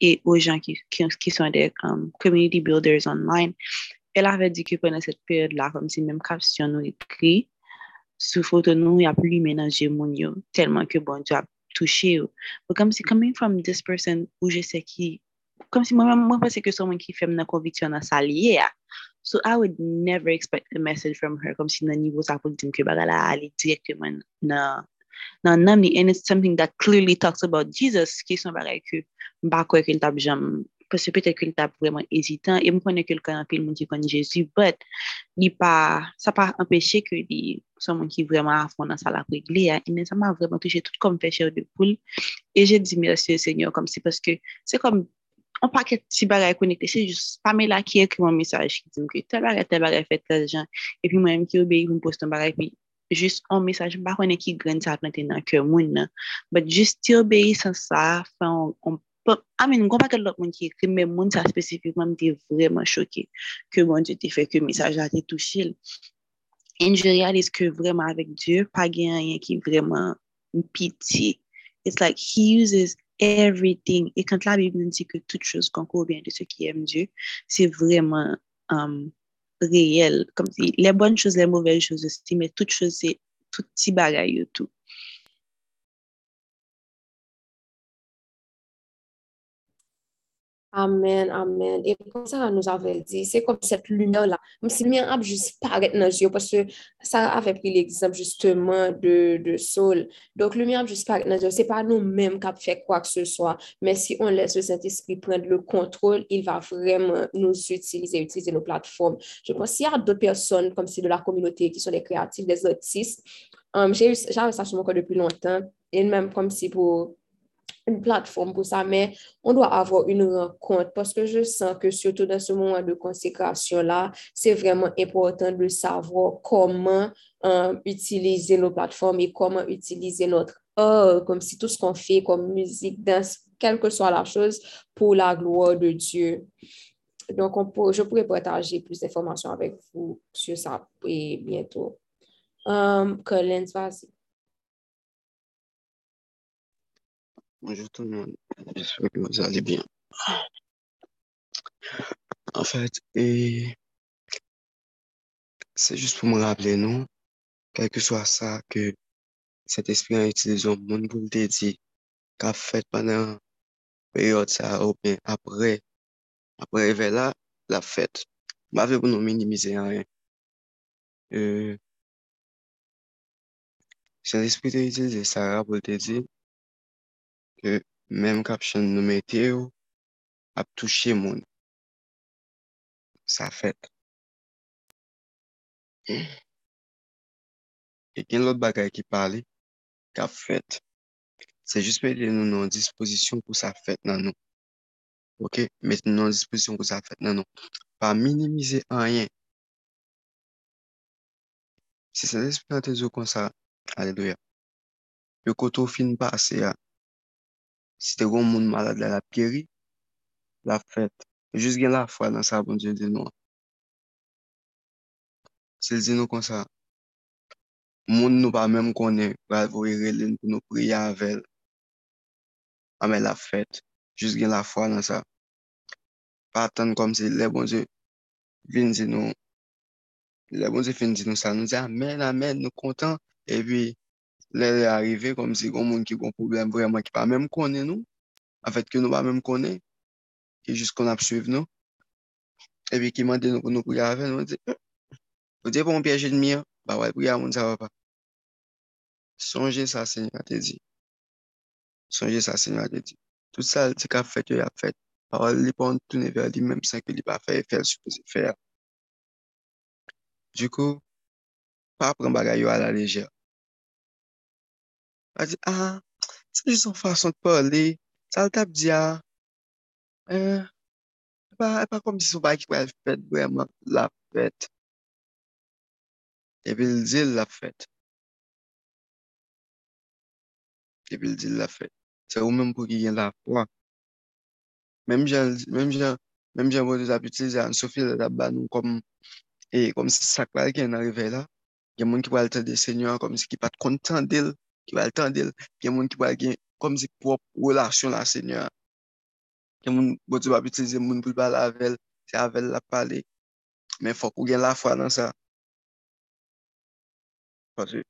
et aux gens qui, qui, qui sont des um, community builders online. El avè di ki pwene set peryode la, kom si menm kapsyon nou ekri, sou foto nou yap li menanje moun yo, telman ke bon di ap touche yo. But kom si coming from this person, ou je se ki, kom si mwen mwen pwese ke son mwen ki fem nan konviksyon nan sa liye ya. So I would never expect a message from her, kom si nan nivou sa pou di mke bagala ali direktman nan nan nam li, and it's something that clearly talks about Jesus, ki son bagay ke mba kwe ke l tap jam, pwese pwete ke l tap vreman ezitan, e m konen ke l kan apil moun ki kon Jezu, but li pa, sa pa empeshe ke li son moun ki vreman afon nan sa la pregle, e sa ma vreman touche tout kom peche ou de poule, e je di mersi Seigneur kom si, paske se kom an pa ket si bagay konekte, se jous pa me la ki ekri moun mesaj ki di mke, tel bagay, tel bagay fet la jan, epi mwen m ki obeye pou m post an bagay, pi jist an mesaj, mba konen ki gren sa plante nan ke moun nan, but jist ti obeyi san sa, fè an, amin, mwen pa ket lot moun ki ekri, men moun sa spesifikman mwen te vreman choki, ke moun di te fè, ke mesaj la te touchil, en je realise ke vreman avèk Diyo, pa gen yon ki vreman mpiti, it's like he uses everything, e kant la Bibli mwen di ke tout chos konkou bien de se ki em Diyo, se vreman, um, réel. Comme si les bonnes choses, les mauvaises choses aussi, mais toute chose, c'est tout petit bagaille tout. Amen, amen. Et comme ça, nous avait dit, c'est comme cette lumière-là. Même si lumière a juste paraître dans yeux, parce que ça avait pris l'exemple justement de, de Saul. Donc, lumière a juste paraître dans yeux. Ce n'est pas nous-mêmes qui avons fait quoi que ce soit, mais si on laisse le Saint-Esprit prendre le contrôle, il va vraiment nous utiliser, utiliser nos plateformes. Je pense qu'il y a d'autres personnes, comme si de la communauté, qui sont des créatifs, des artistes. Um, J'avais ça sur mon corps depuis longtemps, et même comme si pour une plateforme pour ça, mais on doit avoir une rencontre parce que je sens que surtout dans ce moment de consécration-là, c'est vraiment important de savoir comment euh, utiliser nos plateformes et comment utiliser notre art, comme si tout ce qu'on fait comme musique, danse, quelle que soit la chose, pour la gloire de Dieu. Donc, je pourrais partager plus d'informations avec vous sur ça et bientôt. Um, vas-y. Bonjour tout le monde, j'espère que vous allez bien. En fait, c'est juste pour me rappeler, non? Quel que soit ça que cet esprit a utilisé au monde pour le dédier, qu'a fait pendant la période ça, ou bien après, après là, la fête, ma vie pour nous minimiser rien. Euh, cet esprit a utilisé ça pour le dédier, ke menm kapsyon nou mette yo ap touche moun. Sa fèt. E gen lot bagay ki pale, kap fèt, se jist mette nou nan disposisyon pou sa fèt nan nou. Ok, mette nou nan disposisyon pou sa fèt nan nou. Pa minimize anyen. Se se despre an te zo kon sa, ale doya. Yo koto fin pase ya, Si te goun moun malade la la pyeri, la fèt. Jus gen la fwa nan sa bon Diyo di nou. Se di nou kon sa, moun nou pa mèm konen, bravo e relin pou nou priya avèl. Amè la fèt. Jus gen la fwa nan sa. Pa atan kom se le bon Diyo vin di nou. Le bon Diyo fin di nou sa. Nou di amen, amen, nou kontan. E pi, lè lè arrive kom si kon moun ki kon problem vreman ki pa mèm konen nou, afet ki nou pa mèm konen, ki jist kon ap suiv nou, epi ki mande nou kon nou priya avè, nou di, ou di pou moun piye jil mi an, ba wè priya moun sa wè pa. Sonje sa sènyo a te di. Sonje sa sènyo a te di. Tout sa ti ka fèt yo ya fèt, parol li pon toune ver li mèm sa ki li pa fè, fèl supose fèl. Du kou, pa pran bagay yo a la lejèr. a di, ah, se jis an fason te pale, sal tap di a, eh, e pa, e pa kom si sou bay ki wèl fèt, wèman, la fèt. Epi l di la fèt. Epi l di la fèt. Se ou mèm pou ki gen la fwa. Mèm jan, mèm jan, mèm jan mwen ap utilize an sofi la tap ban nou kom, e kom si sakwa gen nan rive la, gen moun ki wèl te de senyon kom si ki pat kontan del, ki wale tendel, gen moun ki wale gen kom zi prop relasyon la senyor. Gen moun, bo di wap itilize moun pou ba lavel, se avel la pale, men fok ou gen la fwa nan sa. Pase,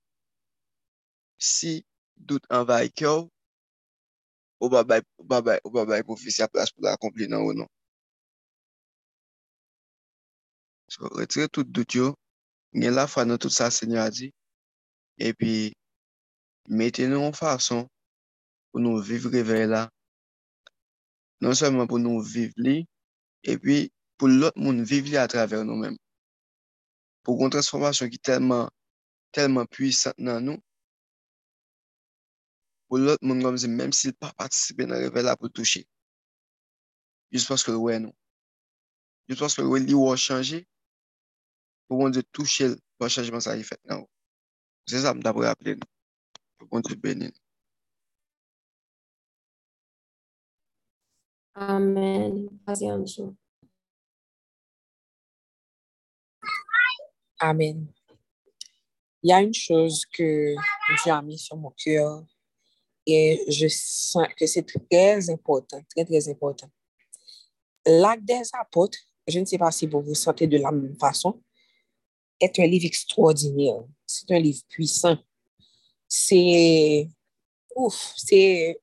si dout anvay kyo, ou babay, ou babay, ou babay pou fisi a plas pou la akompli nan ou nan. So, retire tout dout yo, gen la fwa nan tout sa senyor di, epi, mette nou an fason pou nou viv revè la. Non seman pou nou viv li, epi pou lot moun viv li a traver nou men. Pou kon transformasyon ki telman, telman pwisant nan nou, pou lot moun gomze menm si l pa patisipe nan revè la pou touche. Jous paske l wè nou. Jous paske l wè li wò chanje, pou kon de touche l wò chanjman sa y fèt nan wò. Se sa m dapre aple nou. Bon Dieu béni. Amen. Vas-y, Anjou. Amen. Il y a une chose que Dieu a mis sur mon cœur et je sens que c'est très important, très, très important. L'acte des apôtres, je ne sais pas si vous vous sentez de la même façon, est un livre extraordinaire. C'est un livre puissant. C'est ouf, c'est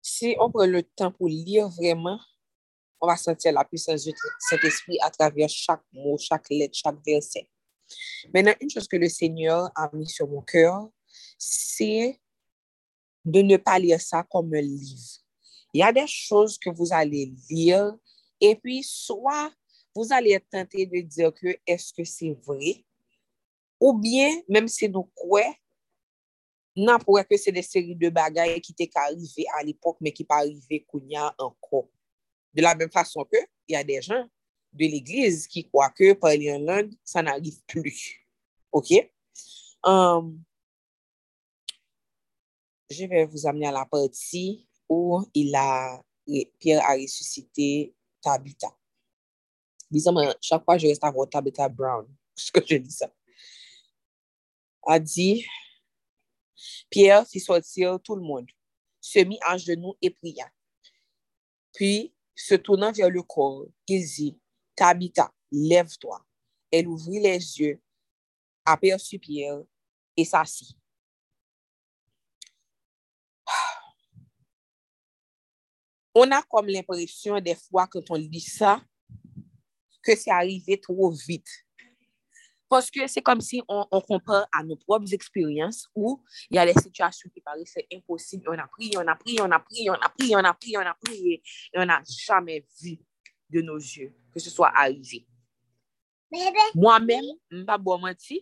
si on prend le temps pour lire vraiment, on va sentir la puissance de cet esprit à travers chaque mot, chaque lettre, chaque verset. Maintenant, une chose que le Seigneur a mis sur mon cœur, c'est de ne pas lire ça comme un livre. Il y a des choses que vous allez lire et puis soit vous allez tenté de dire que est-ce que c'est vrai ou bien, même si nous croyons, nan pou wè ke se de seri de bagay ki te ka arrive al l'epok, men ki pa arrive kounya anko. De la menm fason ke, y a de jan de l'eglize ki kwa ke pali an lang, sa nan arrive plu. Ok? Um, je ve vous amene a la parti ou il a, Pierre a resusite Tabitha. Dizan man, chakwa je resta avon Tabitha Brown. Jke je di sa. A di, Pierre fit sortir tout le monde, se mit à genoux et pria. Puis, se tournant vers le corps, il dit, Tabitha, lève-toi. Elle ouvrit les yeux, aperçut Pierre et s'assit. On a comme l'impression des fois quand on lit ça, que c'est arrivé trop vite. Poske se kom si on, on kompare a nou probes eksperyans ou y a le situasyon ki pare se imposib. Yon apri, yon apri, yon apri, yon apri, yon apri, yon apri, yon a jamen vi de nou je ke se so a arrivi. Mwen men, mpa bo mwen ti,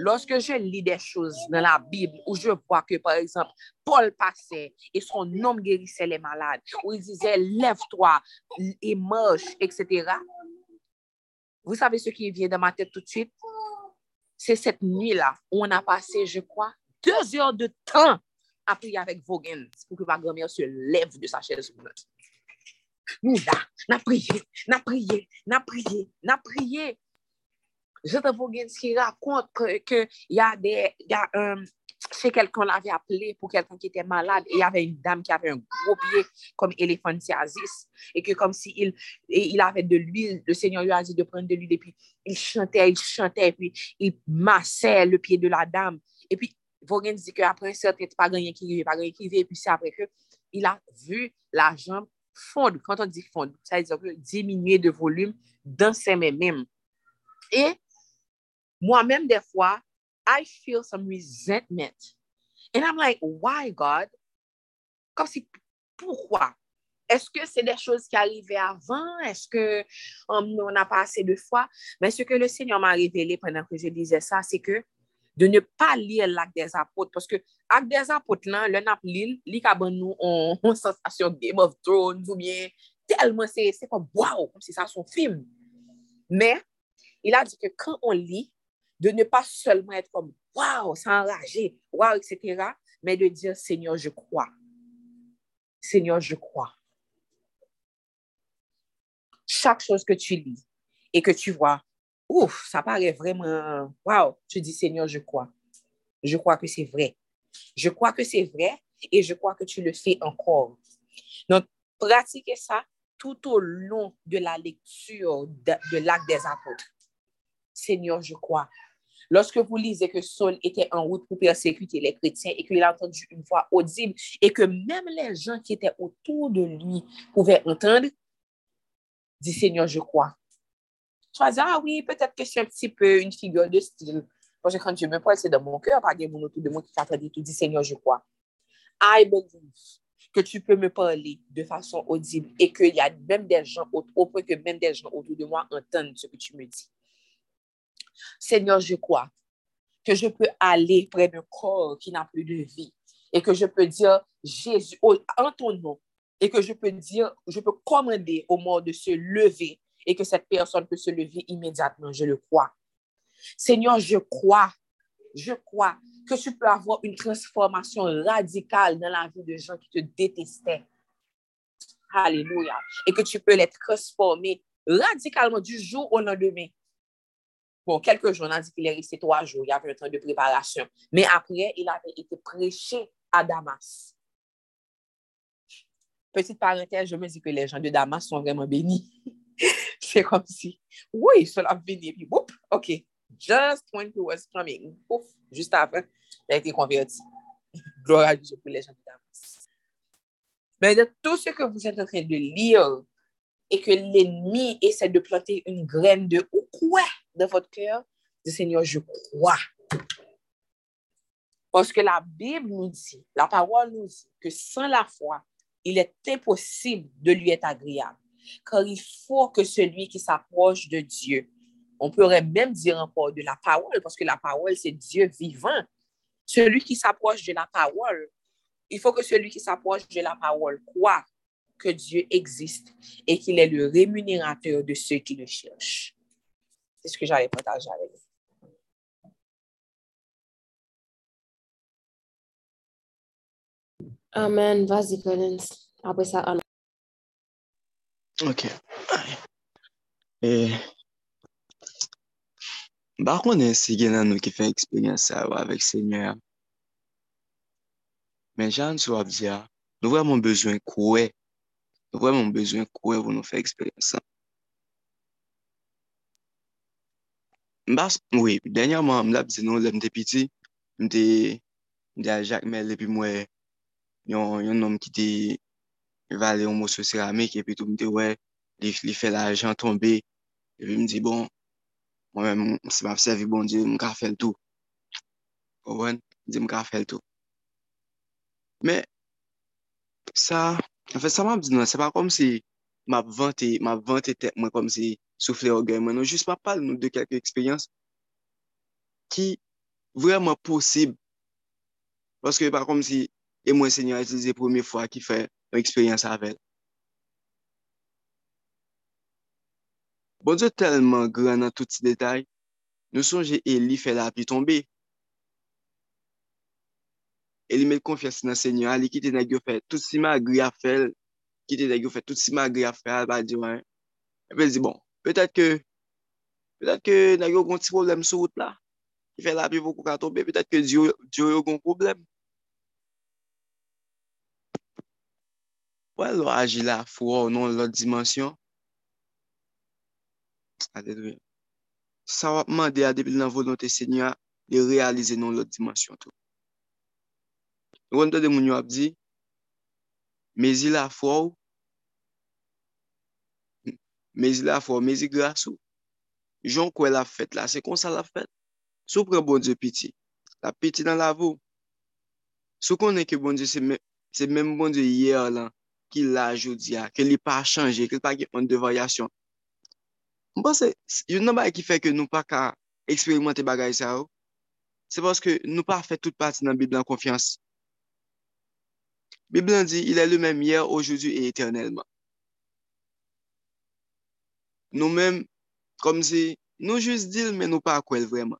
loske je li de chouz nan la Bib, ou je pwa ke, par exemple, Paul pase, e son nom gerise le malade, ou il dize, lev toi, e mosh, etc., Vous savez ce qui vient dans ma tête tout de suite? C'est cette nuit-là où on a passé, je crois, deux heures de temps à prier avec Vaughan pour que ma grand-mère se lève de sa chaise roulante. Nous, là, n'a prié, n'a prié, n'a prié, n'a prié. J'entends Vaughan qui raconte qu'il y a des... Y a, um, c'est quelqu'un l'avait appelé pour quelqu'un qui était malade et il y avait une dame qui avait un gros pied comme éléphantiasis et que comme si il, il avait de l'huile, le Seigneur lui a dit de prendre de l'huile et puis il chantait, il chantait et puis il massait le pied de la dame et puis Vaughan dit qu'après certain temps, pas gagné qui pas gagné qui et puis c'est après que il a vu la jambe fondre. Quand on dit fondre, ça veut dire diminuer de volume dans ses mains même. Et moi-même, des fois, I feel some resentment. And I'm like, why God? Kom si, poukwa? Eske se de chouz ki arrive avan? Eske um, on a pa ase de fwa? Men se ke le Seigneur m'a revele penan ke je dize sa, se ke de ne pa li lak des apot. Paske ak des apot lan, le nap li, li ka ban nou on, on sensasyon Game of Thrones ou bien telman se, se kom, wow, kom si sa son film. Men, il a di ke kan on li, de ne pas seulement être comme wow, s'enrager, wow, etc., mais de dire Seigneur, je crois. Seigneur, je crois. Chaque chose que tu lis et que tu vois, ouf, ça paraît vraiment, wow, tu dis Seigneur, je crois. Je crois que c'est vrai. Je crois que c'est vrai et je crois que tu le fais encore. Donc, pratiquez ça tout au long de la lecture de, de l'acte des apôtres. Seigneur, je crois. Lorsque vous lisez que Saul était en route pour persécuter les chrétiens et qu'il a entendu une voix audible et que même les gens qui étaient autour de lui pouvaient entendre, dit Seigneur, je crois. Tu vas dire, ah oui, peut-être que c'est un petit peu une figure de style. Parce que quand Dieu me parle, c'est dans mon cœur, pas des gens autour de moi qui t'entendent tout, dit Seigneur, je crois. I believe que tu peux me parler de façon audible et qu'il y a même des gens, au point que même des gens autour de moi entendent ce que tu me dis. Seigneur, je crois que je peux aller près d'un corps qui n'a plus de vie et que je peux dire Jésus en ton nom et que je peux dire, je peux commander au mort de se lever et que cette personne peut se lever immédiatement. Je le crois. Seigneur, je crois, je crois que tu peux avoir une transformation radicale dans la vie de gens qui te détestaient. Alléluia. Et que tu peux les transformer radicalement du jour au lendemain. Bon, quelques jours, on qu'il est resté trois jours. Il y avait un temps de préparation. Mais après, il avait été prêché à Damas. Petite parenthèse, je me dis que les gens de Damas sont vraiment bénis. C'est comme si, oui, cela venait, puis boum, OK, just when he was coming, ouf, juste après, il a été converti. Gloire à Dieu pour les gens de Damas. Mais de tout ce que vous êtes en train de lire et que l'ennemi essaie de planter une graine de ou quoi? Dans votre cœur, le Seigneur, je crois. Parce que la Bible nous dit, la parole nous dit que sans la foi, il est impossible de lui être agréable. Car il faut que celui qui s'approche de Dieu, on pourrait même dire encore de la parole, parce que la parole, c'est Dieu vivant. celui qui s'approche de la parole, il faut que celui qui s'approche de la parole croit que Dieu existe et qu'il est le rémunérateur de ceux qui le cherchent. C'est ce que j'allais partager avec vous. Amen. Vas-y, Collins. Après ça, Anna. Ok. E, bakon e si gen nan nou ki fe eksperyans sa yo avèk se nye am. Men jan sou ap diya, nou vwèman bezwen kouè. Nou vwèman bezwen kouè pou nou fe eksperyans sa. Mbas, mwe, denyaman mlap zinon lèm te piti, mte, mte a jakmel epi mwe, yon, yon nom ki te vale yon monsyo seramik epi tou mte wè, li, li fè la jan tombe, epi mdi bon, mwen mwen se map servi bon di mka fèl tou. Ouwen, di mka fèl tou. Me, sa, an fè sa map zinon, se pa kom si, map vante, map vante tet mwen kom se soufle orgay mwen. Non, jist pa pal nou de kelke eksperyans ki vreman posib. Paske pa kom se e mwen senyor itilize pwemye fwa ki fe eksperyans avèl. Bon diyo telman gran nan tout si detay, nou sonje Eli fè la api tombe. Eli met konfyasi nan senyor, li kite nan gyo fè tout si magri a fèl kite neg yo fè tout si magre a fè ba di wè. Epe di bon, petèt ke, petèt ke neg yo kon ti problem sou wout la, ki fè la pi pou kou ka tombe, petèt ke diyo yo gon problem. Wè lò aji la fwo ou non lò dimensyon, Alléluia. Sa wap mande a depil nan volonté Seigneur de realize non lot dimensyon tou. Nou an de moun yo ap di, mezi la fwo ou, mezi la fwo, mezi gras ou. Jon kwe la fet la, se kon sa la fet. Sou pre bon Diyo piti, la piti nan la vou. Sou konen ke bon Diyo se, me, men bon Diyo yer lan, ki la joudia, ke li pa chanje, ke li pa gen an de varyasyon. Mwen se, yon nan bay ki fe ke nou pa ka eksperimente bagay sa ou, se paske nou pa fe tout pati nan bib lan konfians. Biblan di, il e le même hier, oujoudu e eternelman. Nou men, kom si, nou jous dil men nou pa akwel vreman.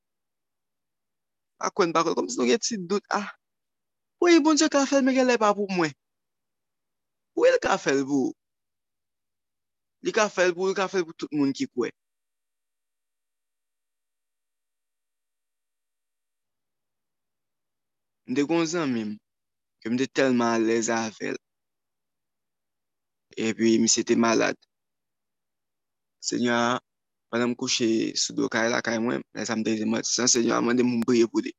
Akwen pa akwel, kom si nou get si dout, ah, pou bon diyo ka fel me gen le pa pou mwen? Pou e l ka fel pou? Li ka fel pou, li ka fel pou tout moun ki kwe. Nde kon zan mim, ke mte telman alèz avèl. E pi mi se te malad. Senyo, panan m kouche sou do kare la kare mwen, lè sa m te zemot. San senyo a de moun priye pou de.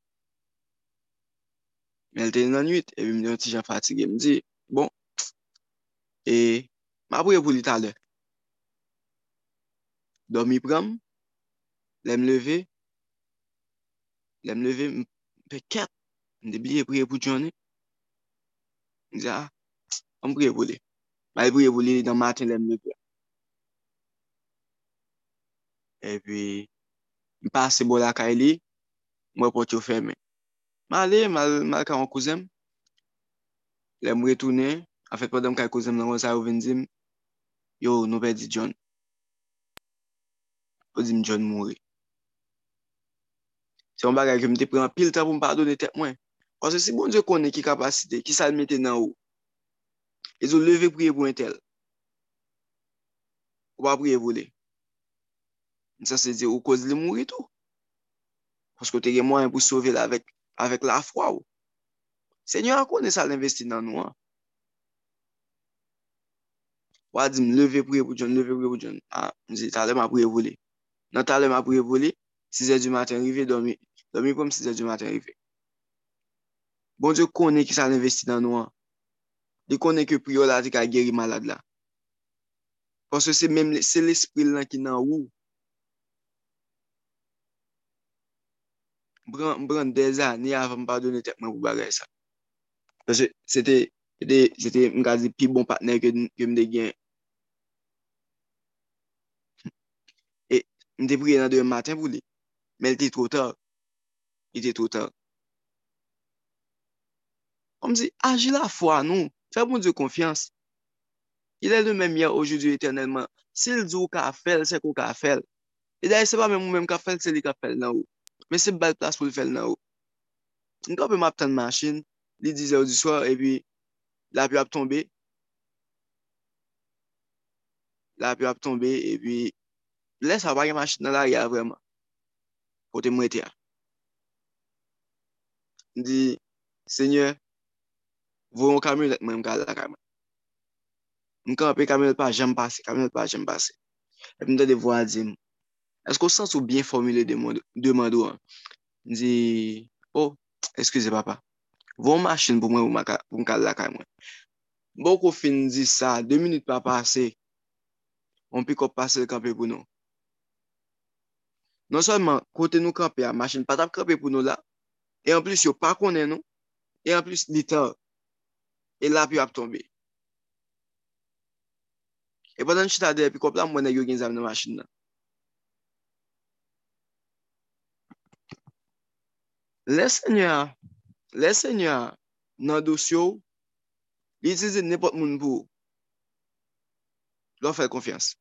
Men te nan nwit, e pi m de yon ti jan fatige. M di, bon, e, ma priye pou li talè. Dormi pram, lè m leve, lè m leve, m pe ket, m de priye pou jouni. Mwen a, ah, an priye pou li. Mwen priye pou li dan matin lem lèm. E pi, mwen pase bo la ka e li, mwen pot yo fèmè. Ma ale, mal, al ka an kouzèm. Lèm retoune, an fèt padan ka kouzem nan wazay ou venzim, yo nou pe di John. Po di m John mouri. Se yon bagay ke m te an pil ta pou m padone tek mwen. Pase si bon Diyo konen ki kapasite, ki sal mette nan ou, e zo leve priye pou entel. Ou pa priye pou li. Sa se di ou koz li mouri tou. Pasko te gen mwen pou sove la avek, avek la fwa ou. Senyon an konen sal investi nan nou an. Ou a di m leve priye pou John, leve priye pou John. Ah, a, m zi talem a priye pou li. Nan talem a priye pou li, 6 e di maten rive, domi, domi pou m 6 e di maten rive. Bon Diyo konen ki sa l'investi nan nou an. Di konen ki priyo la di ka geri malade la. Pwase se mèm, se l'espril lan ki nan ou. Bran, bran deza, ni avan mpa do ne tekman pou bagay sa. Pwase se te, se te mga di pi bon patner ke, ke mde gen. E mde priye nan deyo matin pou li. Men te tro tar. I te tro tar. Kom si, aji la fwa nou. Fè bon diyo konfians. Ilè lè mèm ya oujou eternelman. Sil diyo ka fel, se ko ka fel. E daye se pa mèm ou mèm ka fel, se li ka fel nan ou. Mè se bel plas pou l fel nan ou. Nkan pe map tan manchin, li dizè ou di swa, e pi la pi ap tombe. La pi ap tombe, e pi lè sa bagye manchin nan la ya vreman. Pote mwete ya. Di, seigneur, vou yon kamyonet mwen mga la kamen. Mwen ka apè kamyonet pa jem pase, kamyonet pa jem pase. Epi mwen te de vwa di m, esko sens ou bien formule deman do an? Mwen di, oh, eskuse papa, vou yon masin pou mwen pou mga la kamen. Mwen kou fin di sa, 2 minute pa pase, mwen pi kop pase l kampe pou nou. Non solman, kote nou kampe a masin, patap kampe pou nou la, e an plus yo pa konen nou, e an plus li tan e la pi ap tombe. E padan chita de pi kop la mwen e yo gen zam nan masin nan. Le sènyan, le sènyan nan dosyo, li itize nepot moun pou lò fèl konfians.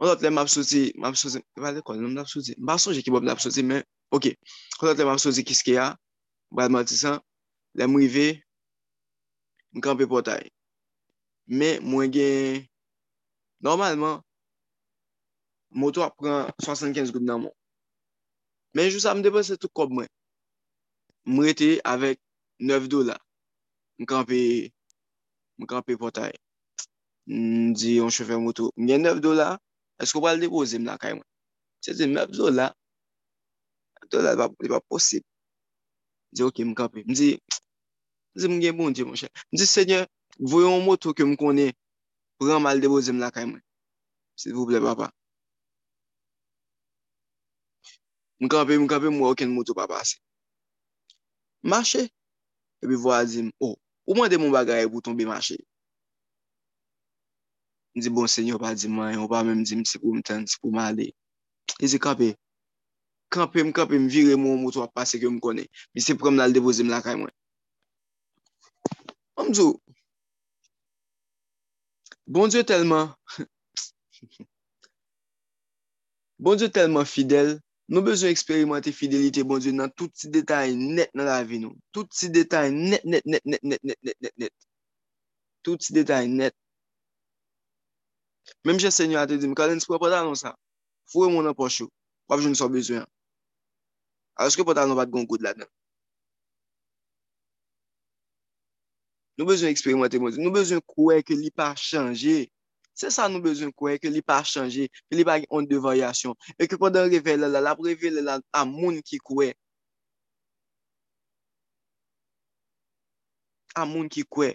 On lot le map soti, map soti, e wale kon, map soti, mba sonje ki bop map soti, men, ok. On lot le map soti kiske ya, wale matisan, Le mrive, mkampe potay. Men mwen gen, normalman, moto ap pran 75 gout nan moun. Men jou sa m depanse tout kob mwen. M rete avèk 9 dola. M kampe, m kampe potay. M di yon chefer moto. M gen 9 dola, esko pal depoze m la kay mwen. Se di 9 dola, 9 dola li pa posib. Mwen di, ok, mwen Mdi, Mwen di, mwen gen bon di, mwen chè. Mwen di, voyon moto ke mwen konen, pran mal debo zem la kay mwen. S'il vous plaît, papa. Mwen kape, mwen kape, mwen waken moto papa se. Mache, epi vwa zim, oh, ou mwen de mwen bagay pou tombe mache? Mwen di, bon, seigneur, pa di man, ou pa mwen di, mwen si pou mwen ten, si pou mwen ale. E di, kape, kampe m kampe m vire m ou moutou ap pase ke m konen. Mi se prom nan l depoze m lakay mwen. Amzou, bon Diyo telman, bon Diyo telman fidel, nou bezon eksperimante fidelite bon Diyo nan tout si detay net nan la vi nou. Tout si detay net, net, net, net, net, net, net, net, net. Tout si detay net. Mem jè sènyo atè di m, kalens pou ap adan sa. Fouè moun an pochou, wap joun sou bezwen. Aske pota nou bat goun koud la dan. Nou bezon eksperimenter moun. Nou bezon kouè ke li pa chanje. Se sa nou bezon kouè ke li pa chanje. Ke li pa yon devayasyon. E ke podan revele la, la revele la a moun ki kouè. A moun ki kouè.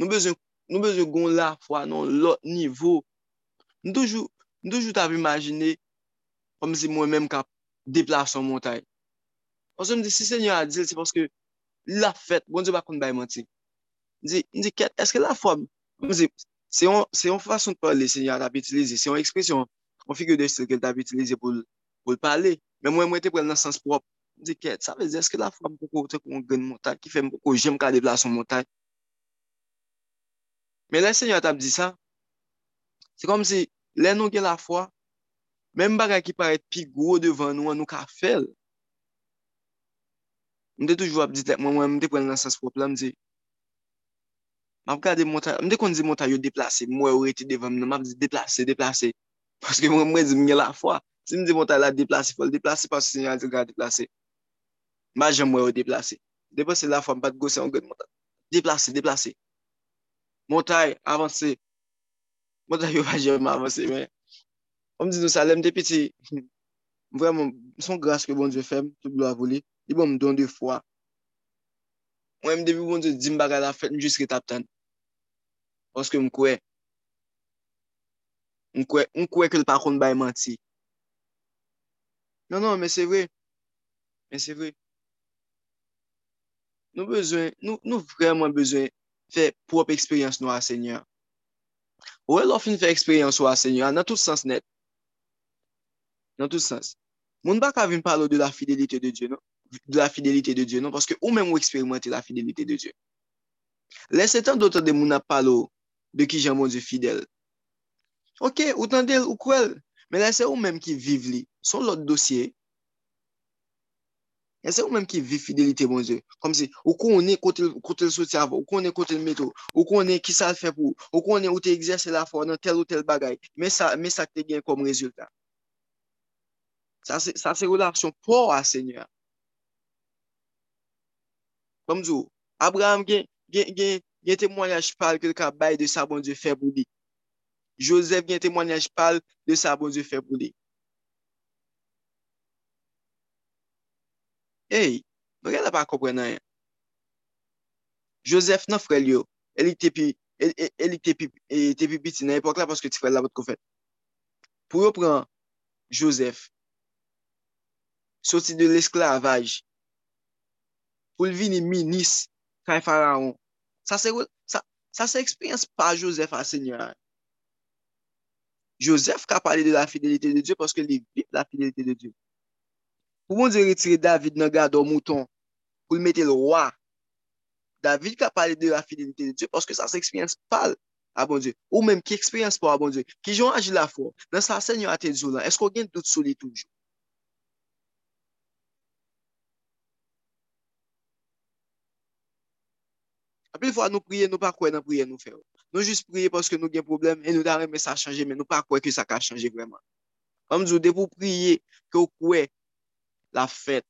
Nou bezon, nou bezon goun la fwa nan lot nivou. Nou toujou, nou toujou ta imagine kom si mwen menm ka deplason montay. Paske m di, si se nyo a dil, se paske la fet, bon di bakoun bay manti. M di, ket, eske la fòm? m se yon, se yon fason de pale, se nyo a tap itilize, se yon ekspresyon, yon figyo de stil ke tap itilize pou, pou l'pale, men mwen mwen te prel nan sens prop, m ket, sa vezi, eske la fòm pou kote kon gen montaj, ki fèm pou ko jem ka devla son montaj. Men la se nyo a tap di sa, se kom si, lè nou gen la fwa, men baga ki paret pi gwo devan nou an nou ka fel, Mde toujou ap di tek mwen mwen mde pren nan sens prop la mdi. ap gade monta, mde kon di monta yo deplase, mwen ou eti devan mnen, ap di deplase, deplase. Paske mwen mwen di mwen la fwa. Si mdi monta la deplase, fol deplase, paske se nyan di gade deplase. Ma jen mwen ou deplase. Deplase la fwa, mbat gose an gade monta. Deplase, deplase. Monta yo avanse. Monta yo vajen mwen avanse men. Om di nou salem depiti. Vreman, son grase ke bon diyo fem, tout blou avou li. Li bon m don de fwa. Mwen m debi bon se di m baga la fet, m jiske tap tan. Oske m kwe. M kwe, m kwe ke l pa kon bay manti. Non, non, men se vre. Men se vre. Nou bezwen, nou, nou vreman bezwen fè prop eksperyans nou a sènyan. Ouè lò fin fè eksperyans nou a sènyan, nan tout sens net. Nan tout sens. Moun bak avin palo de la fidelite de Diyo, non? de la fidélité de Dieu, non? Parce que ou-même ou expérimenter la fidélité de Dieu. Laissez tant d'autres de mouna palo de qui j'aime mon Dieu fidèle. Ok, ou tendel ou quoi mais laissez ou-même qui vive li. Son l'autre dossier, laissez ou-même qui vive fidélité, mon Dieu. Comme si, ou qu'on est côté le soutien, ou qu'on est côté le métaux, ou qu'on est qui ça le fait pour, ou qu'on est où tu exerces la foi dans tel ou tel bagay, mais ça, mais ça te gagne comme résultat. Ça, c'est relation pour à Seigneur. Bamzou, Abraham gen, gen, gen, gen témoignage pal ke ka bay de sa bon Dieu fè pou li. Joseph gen témoignage pal de sa bon Dieu fè pou li. Hey, mwen gen la pa komprenan yon. Joseph nan frel yo, elik te pi, el, el, elik te pi, el, te pi biti nan epok la paske ti frel la pot kon fè. Pou yo pran Joseph, soti de l'esklavaj, pou l vini minis kay faraon. Sa se, sa, sa se eksperyans pa Joseph a senyor. Joseph ka pale de la fidelite de Diyo paske li vip la fidelite de Diyo. Pou moun di retire David nan gado mouton pou l mette l roi. David ka pale de la fidelite de Diyo paske sa se eksperyans pal a bon Diyo. Ou menm ki eksperyans pa a bon Diyo. Ki joun aji la fo. Nan sa senyor a te djou lan. Esko gen dout sou li toujou. Apil fwa nou priye, nou pa kwe nan priye nou fe ou. Nou jist priye paske nou gen problem e nou da reme sa chanje men nou pa kwe ki sa ka chanje vreman. Amzou, de pou priye ke ou kwe la fet.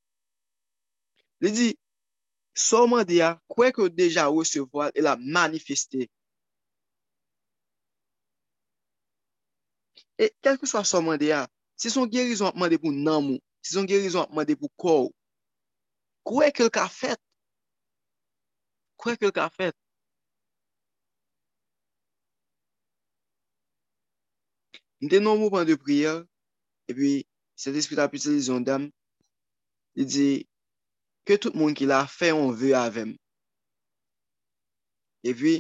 Li di, soman de ya, kwe ke ou deja ou se voal e la manifeste. E kelke swa soman de ya, se son gerizon apman de pou nan mou, se son gerizon apman de pou kou, kwe ke ou ka fet, kwe ke ka fet. Mwen te nou mou pan de priyer, e pi, se te spita piti li zon dam, li di, ke tout moun ki la fe yon ve avem. E pi,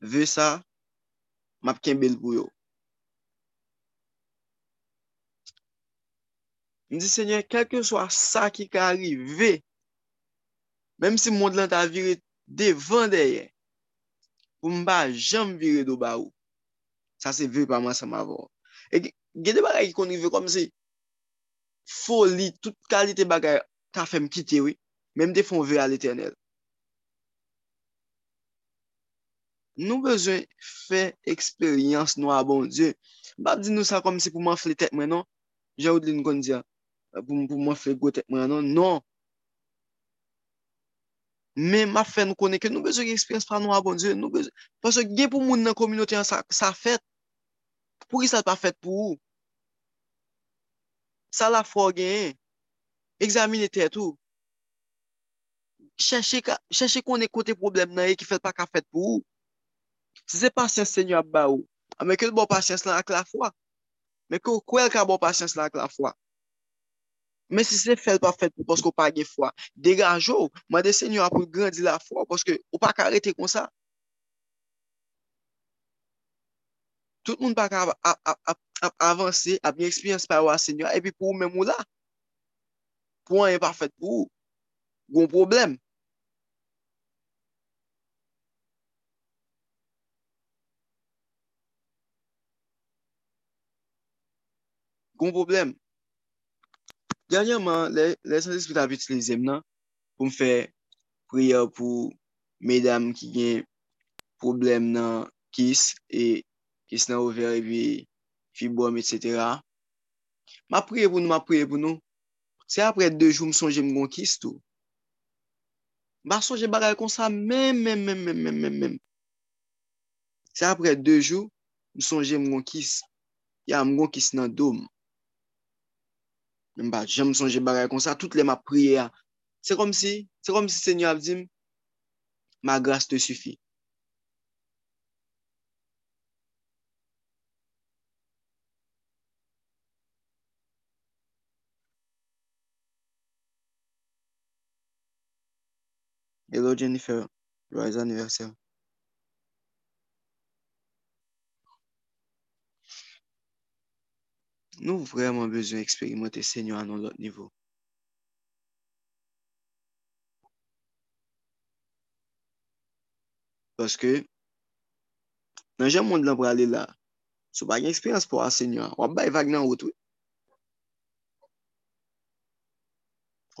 ve sa, map ken bel pou yo. Mwen di, Senyen, kelke swa sa ki ka arrive, Mem si moun lan ta vire devan deye, pou mba jam vire do ba ou. Sa se vire pa man sa ma vò. E gede bagay ki konrive kom se, foli, tout kalite bagay ta fem kite we, mem de fon ve al eternel. Nou bezwen fe eksperyans nou a bon Diyo. Bab di nou sa kom se pou man fle tek mwen non, ou di nou kon diya, pou, pou man fle go tek mwen non, non. Men ma fè nou konen ke nou bezè gen eksperyans pa nou a bon Diyo, nou bezè, pasè gen pou moun nan kominote an sa, sa fèt, pou ki sa pa fèt pou ou? Sa la fò gen, examine tè tou, chèche, chèche konen kote problem nan e ki fèt pa ka fèt pou ou? Se se pasyans se nyo ap ba ou, a men ke l bon pasyans lan ak la fwa, men ke ou kwel ka bon pasyans lan ak la fwa, Men si se fel pa fel pou poske ou pa ge fwa, degaj ou, mwen de senyo apou grandi la fwa, poske ou pa ka rete kon sa. Tout moun pa ka avanse, ap ni eksperyans pa ou a senyo, epi pou ou men mou la. Pou an yon pa fet pou ou, goun problem. Goun problem. Danyanman, lè san espri ta ap utilize nan pou m fè priya pou medam ki gen problem nan kis e kis nan ouver evi fibom etc. Ma priye pou nou, ma priye pou nou. Se apre de jou m sonje m gon kis tou. Ba sonje bagay kon sa men men men men men men men. Se apre de jou m sonje m gon kis. Ya m gon kis nan dom. Mba, jem sonje bagay kon sa, tout le ma priye a. Se kom si, se kom si Senyo ap zim, ma grase te sufi. Hello Jennifer, joyeux anniversaire. nou vreman bezwen eksperimante senyo anon lot nivou. Paske, nan jan moun lan prale la, sou bagen eksperyans pou a senyo an, wap bay vag nan wot wè.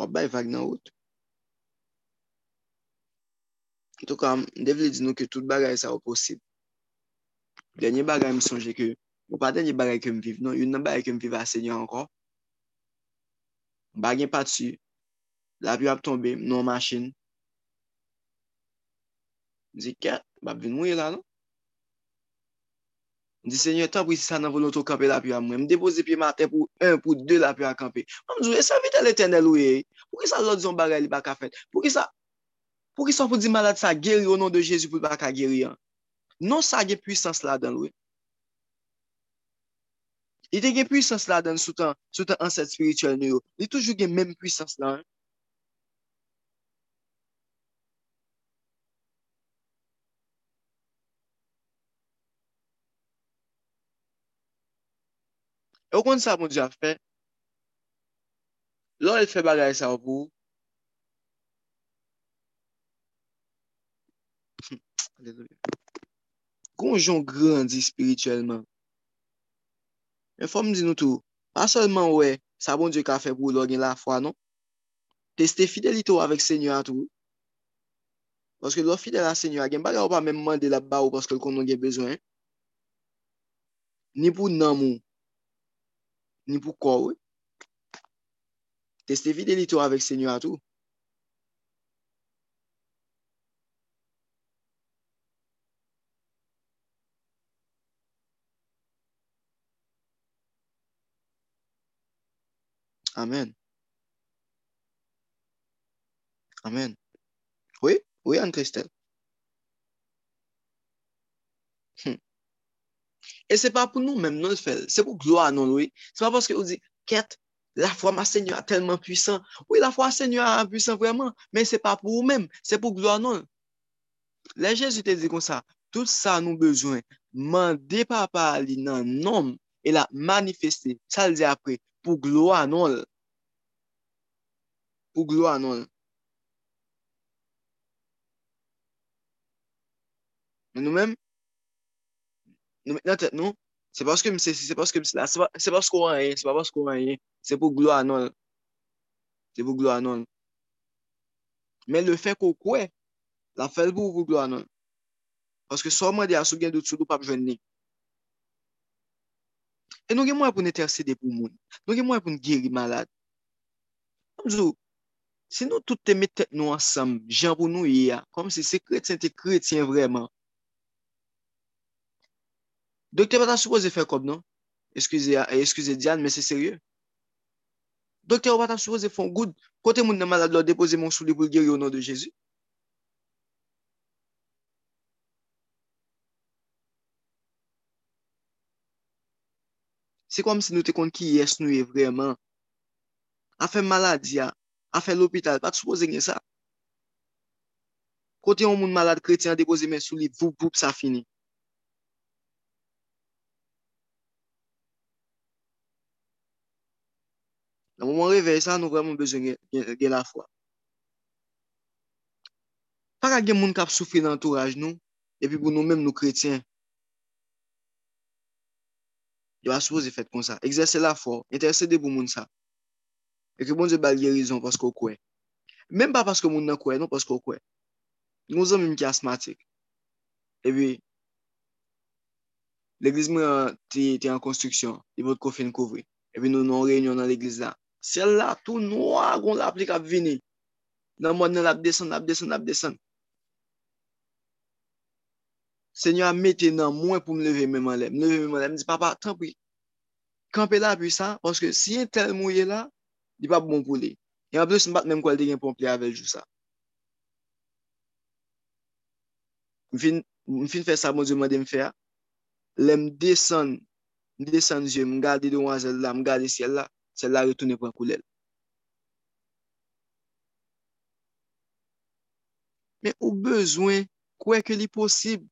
Wap bay vag nan wot. Kito kam, dev li di nou ke tout bagay sa wap posib. Denye bagay mi sonje ke Mwen pa denye di bagay kem viv non. Yon nan bagay kem viv a senyon ankon. Bagyen pati. La pi ap tombe. Non masin. Mwen di ket. Bab vin mwen la non. Di senyon tan pou si sa nan volonto kampe la pi a mwen. Mwen depoze pi maten pou un, pou de la pi a kampe. Mwen mwen di sa vite l'Eternel ou ye. Pou ki sa lò diyon bagay li baka fet. Pou ki sa pou ki sa pou di malade sa geri ou non de Jezu pou baka geri an. Non sa ge puissance la dan lou ye? Li te gen pwisans la dan sou tan, sou tan anset spirituel nou yo. Li toujou gen menm pwisans la. Hein? E ou kon sa moun di a fe, Lò el fe bagay sa ou pou, hm, konjon grandi spirituelman. Men fòm di nou tou, pa solman wè, sa bon Diyo ka fe pou lò gen la fwa, non? Teste fidelito avèk sènyo a tou. Paske lò fidel a sènyo, a gen, baga ou pa mèm mande la ba ou paske l konon gen bezwen. Ni pou nan mou, ni pou kò wè. Teste fidelito avèk sènyo a tou. Amen. Amen. Oui, oui, Anne-Christelle. E se pa pou nou mèm non l'fèl. Se pou gloa non lwi. Se pa paske ou di, ket, la fwa ma seigneur a telman pwisan. Oui, la fwa seigneur a pwisan vreman. Men se pa pou ou mèm. Se pou gloa non. Le Jésus te di kon sa. Tout sa nou bezwen. Mande pa pa li nan nom. E la manifeste. Sa l di apre. pou glo anol. Pou glo anol. Men nou men, nou men nan tet nou, se paske mse si, se paske mse la, se paske pasko anye, se paske pasko anye, se pou glo anol. Se pou glo anol. Men le fe kou kwe, la fel pou pou glo anol. Paske so mwen de asou gen dout sou do pap jwen ni. E nou gen mwen pou netersede pou moun. Nou gen mwen pou ngeri malade. Amzou, se nou tout te mette nou ansam, jan pou nou ya, kom se se kretien te kretien vreman. Dokte pata soupoze fè kob, non? Eskuse Diane, men se serye. Dokte pata soupoze fon goud. Kote moun nan malade lò depoze moun souli pou geri ou nou de Jezu. Se kom se nou te kon ki yes nou e vreman. A fe maladi ya, a fe l'opital, pat soupoze gen sa. Kote yon moun malade kretien depoze men sou li, voup voup sa fini. Nan mouman reveye sa, nou vreman bezon gen, gen, gen la fwa. Para gen moun kap soufri nan entourage nou, epi pou nou menm nou kretien, Yo a soupoze fet kon sa. Exerse la fo, interse de pou moun sa. E ke bon ze bal gerizon pasko kwe. Mem pa pasko moun nan kwe, non pasko kwe. Nou zan mim ki asmatik. E bi, l'egliz mwen te, te an konstruksyon, li bot ko fin kouvri. E bi nou nan reynyon nan l'egliz la. Sel la, tou nou a goun la aplik ap vini. Nan mwen nan ap desen, ap desen, ap desen. Senyo a mette nan mwen pou m leve menman lem. M leve menman lem. M di, papa, tan pri. Kampe la pi sa, pwoske si yon tel mouye la, di pa bon pou li. Yon ap de sou m bat menm kwa li gen pou m pli avel jou sa. M fin, fin fè sa, bon m di mwen de m fè a. Le m desen, m desen zye, m gade do wazel la, m gade siel la, siel la retoune pou an koulel. Men ou bezwen kwe ke li posib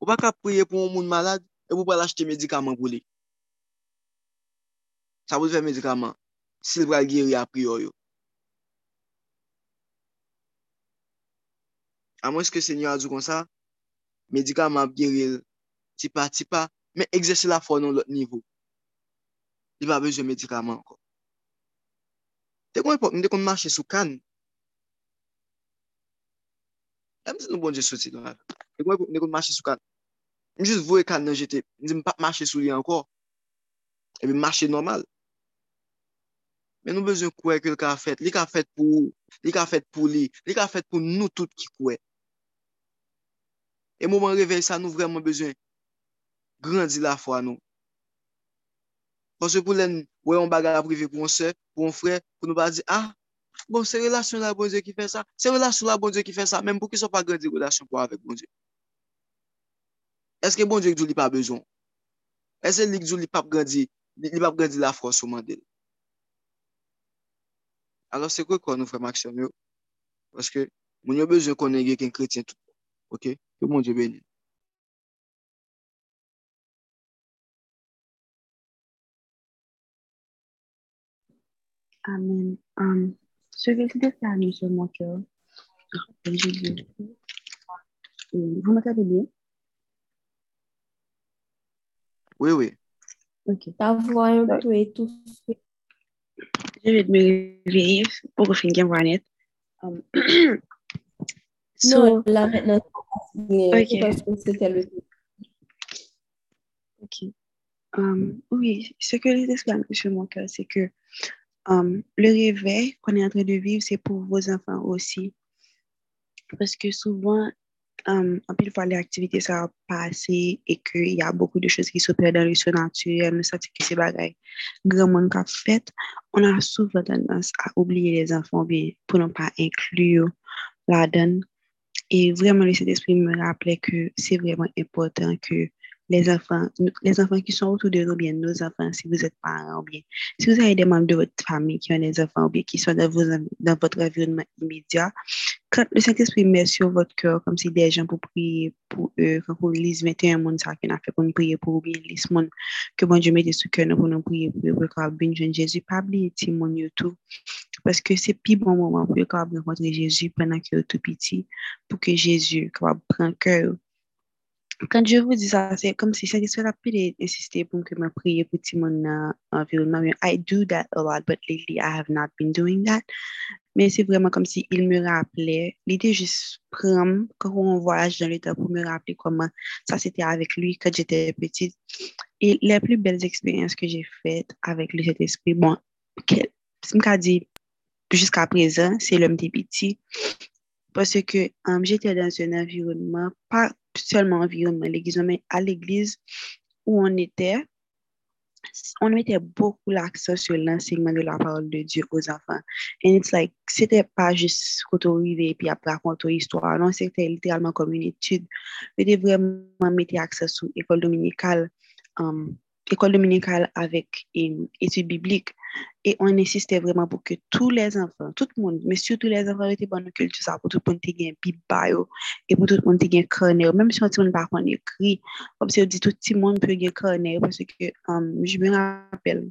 Ou pa ka priye pou moun malade, e pou pa l'achete medikaman pou li. Sa pou l'fè medikaman, sil pral giri apri yo yo. A mwen se ke se a djou kon sa, medikaman ap giri ti pa, men egzese la fò nan lot nivou. Li pa bejè medikaman kon. Te kon epok, mwen de kon mache sou kan, Mwen se nou bon je soti nan la. E mwen kon mache sou kan. Mwen jist vwe kan nan jete. Mwen se mwen pa mache sou li anko. E mwen mache normal. Men nou bezon kwe ke l ka fet. Li ka fet pou li, ka fet pou li, li ka fet pou nou tout ki kwe. E mouman revey sa nou vreman bezon grandi la fwa nou. Pwase pou len wè yon bagay prive pou yon se, pou yon fre, pou nou ba di, ah, Bon, se relasyon la bon Diyo ki fè sa. Se relasyon la bon Diyo ki fè sa. Mèm pou ki so pa grandi relasyon pou avèk bon Diyo. Eske bon Diyo ki djou li pa bezon? Eske li ki djou li pa grandi, li pa grandi la fwa souman del? Alors se kwe kon nou fè maksyon yo? Paske moun yo bezon konen gen ken kretien tout. Ok? Ke bon Diyo beni. Amen. Um. Ce que je déclare sur mon cœur, je vous m'entendez bien? Oui, oui. Ok. Ta voix un peu étouffée. Je vais me réveiller pour finir voir net. Um, Non, so, là maintenant, Ok. c'est parce que c'était le ok. Um, oui, ce que je déclare sur mon cœur, c'est que um, le réveil qu'on est en train de vivre, c'est pour vos enfants aussi. Parce que souvent, um, en plus, fois, les activités ça va passer et qu'il y a beaucoup de choses qui s'opèrent dans le surnaturel, nous sentons que c'est bagaille grand monde qu'a fait, on a souvent tendance à oublier les enfants pour ne pas inclure la donne. Et vraiment, le Saint-Esprit me rappelait que c'est vraiment important que les enfants, les enfants qui sont autour de nous, bien nos enfants, si vous êtes parents, bien si vous avez des membres de votre famille qui ont des enfants, ou bien qui sont dans, vos, dans votre environnement immédiat, quand le Saint-Esprit met sur votre cœur comme si des gens pour prier pour eux, quand vous lisez 21 monde ça qu'on a fait pour nous pour, ou bien lisez monde que bon Dieu mette sur cœur pour nous prier pour eux, pour qu'on bénisse Jésus, pas oublier yo tout. Parce que c'est plus bon moment pour qu'on rencontrer Jésus pendant que tout petit, pour que Jésus capable prendre cœur quand je vous dis ça, c'est comme si ça serait rapide d'insister pour que me prier pour mon euh, environnement. I do that a lot, but lately I have not been doing that. Mais c'est vraiment comme si il me rappelait. L'idée juste prendre quand on voyage dans le temps pour me rappeler comment ça c'était avec lui quand j'étais petite. Et les plus belles expériences que j'ai faites avec le Saint-Esprit, bon, ce que dit jusqu'à présent, c'est l'homme des petits. Parce que um, j'étais dans un environnement, pas seulement environnement l'église, mais à l'église où on était, on mettait beaucoup l'accent sur l'enseignement de la parole de Dieu aux enfants. And it's like, c'était pas juste quand on arrivait et puis après raconter histoire, non, c'était littéralement comme une étude. C'était vraiment mettre l'accent sur l'école dominicale, um, école dominicale avec une étude biblique. Et on insistait vraiment pour que tous les enfants, tout le monde, mais surtout les enfants étaient bonne culture, ça, pour tout le monde ait un Bible bio, et pour tout le monde ait un carnet, même si on ne pas qu'on écrit, comme si dit tout le monde peut un carnet, parce que um, je me rappelle,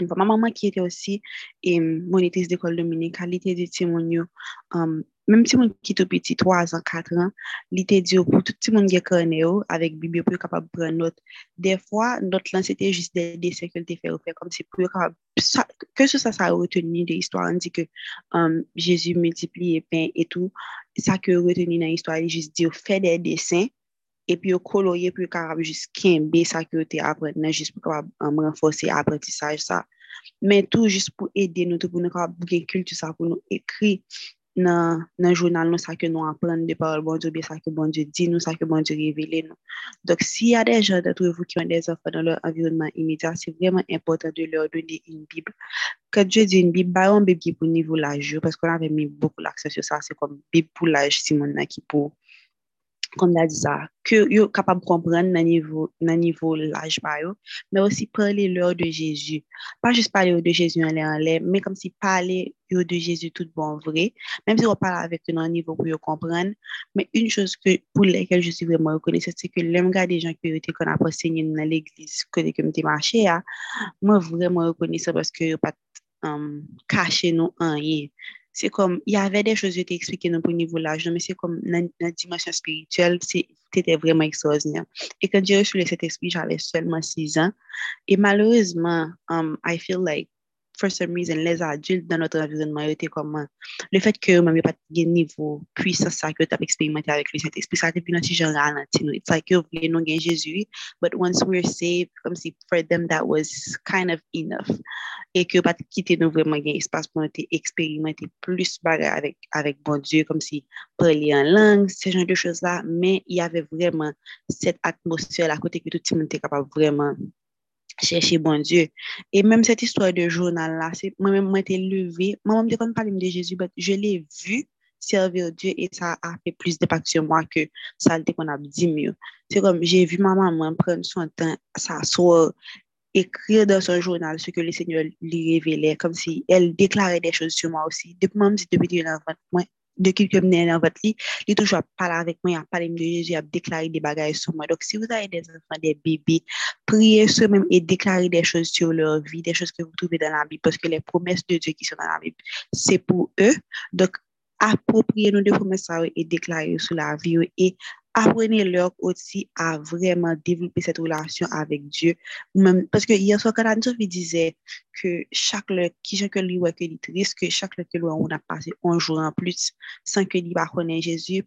ma maman qui était aussi et monitrice d'école dominicale, elle était Timonio, um, Mem ti moun ki tou piti 3 an, 4 an, li te diyo pou tout ti moun ge kone yo, avek bibyo pou yo kapab pren not. De fwa, not lan se te jist de, de sekwen te fe ou fe, kom se pou yo kapab, sa, ke sou sa sa reteni de histwa, an di ke um, Jezu multipli e pen etou, sa ke reteni nan histwa, li jist diyo fe de desen, epi yo koloye pou yo kapab jist kenbe sa ke yo te apren nan, jist pou kapab um, renfose apretisaj sa. men tou jist pou ede nou tou pou nou kapab gen kultu sa pou nou ekri dans le journal, nous, ça que nous apprenons de parole, bon bien ça que bon Dieu dit, nous, ça que bon Dieu révèle nous. Donc, s'il y a des gens d'entre vous qui ont des enfants dans leur environnement immédiat, c'est vraiment important de leur donner une Bible. Quand Dieu dit une Bible, bah, une Bible qui pour niveau l'âge, parce qu'on avait mis beaucoup l'accent sur ça, c'est comme Bible pour l'âge, Simon, qui pour kom da di sa, ke yo kapab kompren nan nivou, nan nivou laj pa yo, men osi pale lor de Jezu. Pa jist pale yo de Jezu an le an le, men kom si pale yo de Jezu tout bon vre, menm si yo pale avek yo nan nivou pou yo kompren, men un chos ke pou lekel je si vreman yo kone, se se ke lem gade jan ki yo te kon aposene nan l'eglis kone ke mte mache ya, mwen vreman yo kone se paske euh, yo pat um, kache nou an ye. c'est comme, il y avait des choses que je expliquées dans le niveau l'âge, non, mais c'est comme, dans la dimension spirituelle, c'était vraiment extraordinaire. Et quand j'ai reçu cet esprit, j'avais seulement 6 ans. Et malheureusement, um, I feel like, for some reason, les adultes dans notre environnement étaient comme le fait que même pas de niveau puissance que tu as expérimenté avec le Saint-Esprit, ça depuis notre genre ralenti. It's like you voulez nous gagner Jésus, but once we're saved, comme si for them that was kind of enough. Et que pas quitter nous vraiment gagner espace pour nous expérimenter plus bagarre avec, avec bon Dieu, comme si parler en langue, ce genre de choses-là, mais il y avait vraiment cette atmosphère à côté que tout le monde était capable vraiment chercher bon Dieu. Et même cette histoire de journal-là, moi-même, moi, été levé, moi-même, je ne parler de Jésus, mais je l'ai vu servir Dieu et ça a fait plus d'impact sur moi que ça qu'on a dit mieux. C'est comme, j'ai vu ma maman prendre son temps, s'asseoir, écrire dans son journal ce que le Seigneur lui révélait, comme si elle déclarait des choses sur moi aussi. Depuis, même si depuis moi, de qui que menè dans votre lit, il toujours parler avec moi, il a parlé de Jésus, il a déclaré des bagages sur moi. Donc, si vous avez des enfants, des bébés, priez sur eux-mêmes et déclarez des choses sur leur vie, des choses que vous trouvez dans la Bible, parce que les promesses de Dieu qui sont dans la Bible, c'est pour eux. Donc, appropriez-nous des promesses et déclarez sur la vie et apprenez-leur aussi à vraiment développer cette relation avec Dieu. Même, parce que hier soir, quand Anne-Sophie disait que chaque le qui que lui que triste, que chaque le que on a passé un jour en plus sans que lui pas Jésus,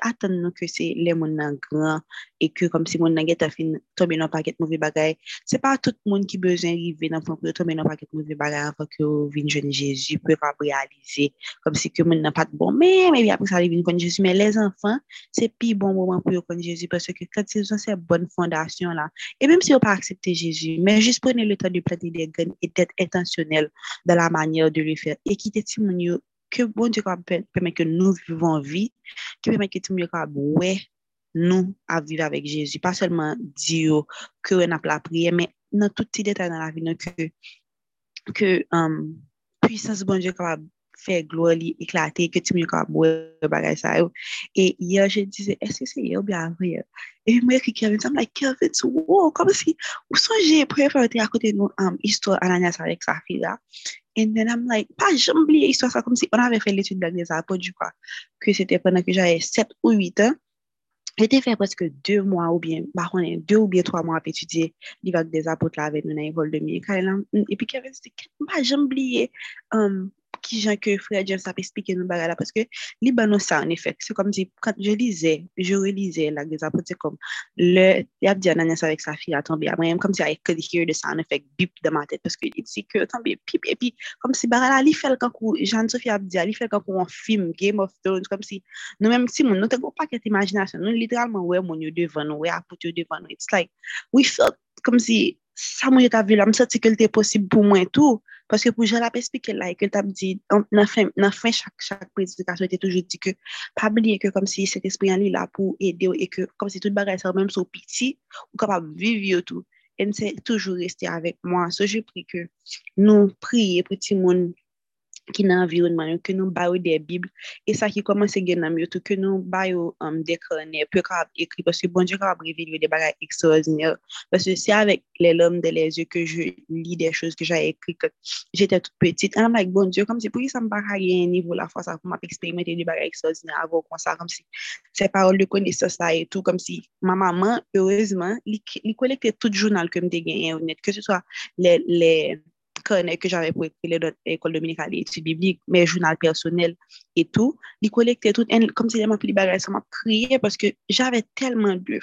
attendre que c'est les gens grand et que comme si mon a fin tomber dans paquet mauvais bagaille. C'est pas tout le monde qui besoin d'arriver dans pour tomber dans paquet mauvais bagaille avant que vienne jeune Jésus peut pas réaliser comme si que mon n'a pas de bon mais mais après ça arrive connaître Jésus mais les enfants c'est plus bon moment pour connaître Jésus parce que quand ils ont cette bonne fondation là et même si on pas accepter Jésus mais juste prenez le temps de planter des graines et d'être intentionnel dans la manière de le faire. Et qui témoigne que bon Dieu permet que nous vivons vie, qui permet que ouais, nous à vivre avec Jésus, pas seulement dire que on a la prière, mais dans tout petit détail dans la vie, que, que um, puissance bon Dieu capable fè glo li eklate, ke ti mwen ka mwen bagay sa yo. E yo, jen dize, eske se yo bi avri yo? E mwen ki Kevin, sa m like, Kevin, wow, kom si, ou sonje, pou yon fè wote akote nou um, istwa ananyas avèk sa fi la. And then I'm like, pa jom bliye istwa sa, kom si, on avè fè l'étude d'agnè sa, pou di kwa, ke se te penan ki jayè 7 ou 8 an, Jete fè preske 2 mwa ou bien, ba konen, 2 ou bien 3 mwa ap etudye li vak de zapot la avè nou nan evol 2000. Kare lan, epi Kevin, se te ket mba jembliye um, ki jan ke Fred James ap espike nou bagay la, paske li ba nou sa an efek. Se kom di, kat je lize, je relize la geza, pou te kom, le, yap di ananyas avek sa fi atanbe, amayem kom si a ekadikir de sa an efek bip de ma tet, paske it si ke atanbe pip, epi, kom si bagay la li fel kankou, jan Sofi ap di, li fel kankou an film, Game of Thrones, kom si, nou menm si moun, nou te go pa ket imajinasyon, nou literalman we moun yo devan nou, we apot yo devan nou, it's like, we felt kom si, sa moun yo ta vi la, msati ke lte posib pou mwen tou, Paske pou jen la pe spike la, ek tap di, nan fin, nan fin chak, chak prezidikasyon, ete toujou di ke, pa bliye ke kom si set espri an li la pou ede ou, e ke kom si tout bagay sa ou menm sou piti, ou kapab viv yo tou, en se toujou reste avek mwa. So, je pri ke nou priye pou ti moun ki nan environman yo, ke nou bayou de Bibli, e sa ki komanse gen nam yo tou, ke nou bayou um, de krone, pe ka ap ekri, paske bon diyo ka ap revil yo de bagay ekstraordinel, paske se avek le lom de les yo ke je li de chos ke jay ekri, ke jete tout petit, an am like bon diyo, kom se pou yi sa m baka gen nivou la fwa sa pou m ap eksperimenti de bagay ekstraordinel avon kon sa, kom si se parol de kone sa sa etou, kom si ma maman, heurezman, li, li kolekte tout jounal ke m de gen yon net, ke se so le... le les que j'avais pour écrire l'école dominicale d'études bibliques, mes journaux personnels et tout, ils collectaient tout, comme si les m'a pris ça m'a crié parce que j'avais tellement de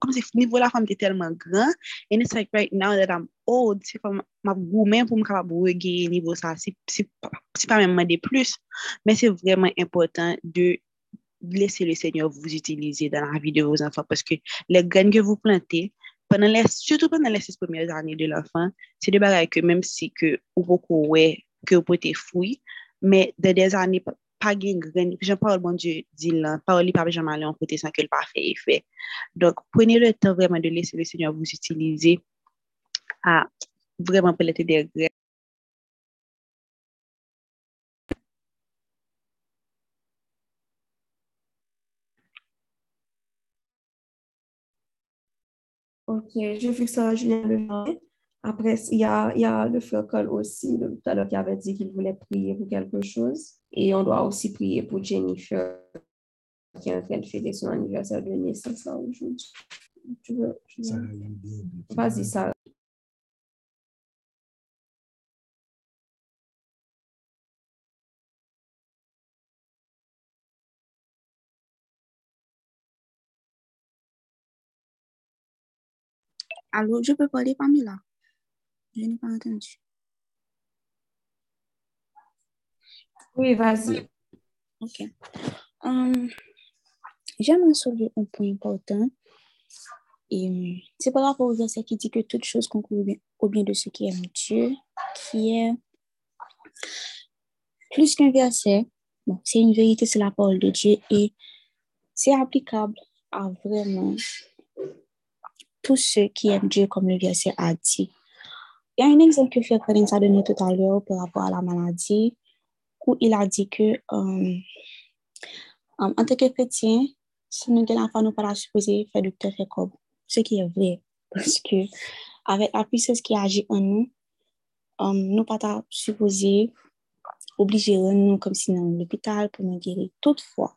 comme si le niveau de la femme était tellement grand, and it's like right now that I'm old, c'est comme ma gourmet pour me capable de niveau ça, c'est pas même des plus, mais c'est vraiment important de laisser le Seigneur vous utiliser dans la vie de vos enfants parce que les graines que vous plantez, penan les, surtout penan les 6 premiers ane de l'enfant, se de bagay ke menm si ke ou poko we, ke ou pote fwi, me de des ane pa gen gen, jen parol bon die di lan, parol li pa bejan malen an kote san ke l pa fe e fe. Donk, prene le tan vreman de lese le senyor vous utilize a vreman pelete de regret. Ok, je fais ça, Julien le Après, il y a, il y a le frère Cole aussi, tout à l'heure, qui avait dit qu'il voulait prier pour quelque chose. Et on doit aussi prier pour Jennifer, qui est en train de fêter son anniversaire de naissance aujourd'hui. Tu veux, tu veux-. Vas-y, ça. Allô, je peux parler Pamela? Je n'ai pas entendu. Oui, vas-y. Ok. J'aimerais soulever un point important. Et c'est par rapport au verset qui dit que toute chose concourt au bien- au bien de ceux qui aiment Dieu, qui est plus qu'un verset. Bon, c'est une vérité, c'est la parole de Dieu et c'est applicable à vraiment tous ceux qui aiment Dieu, comme le verset a dit. Il y a un exemple que Frère Collins a donné tout à l'heure par rapport à la maladie, où il a dit que euh, euh, en tant que chrétien, si nous avons l'enfant, nous ne pas la supposer faire docteur faire comme ce qui est vrai. Parce que avec la puissance qui agit en nous, euh, nous ne pas supposer obliger nous comme si dans l'hôpital pour nous guérir. Toutefois,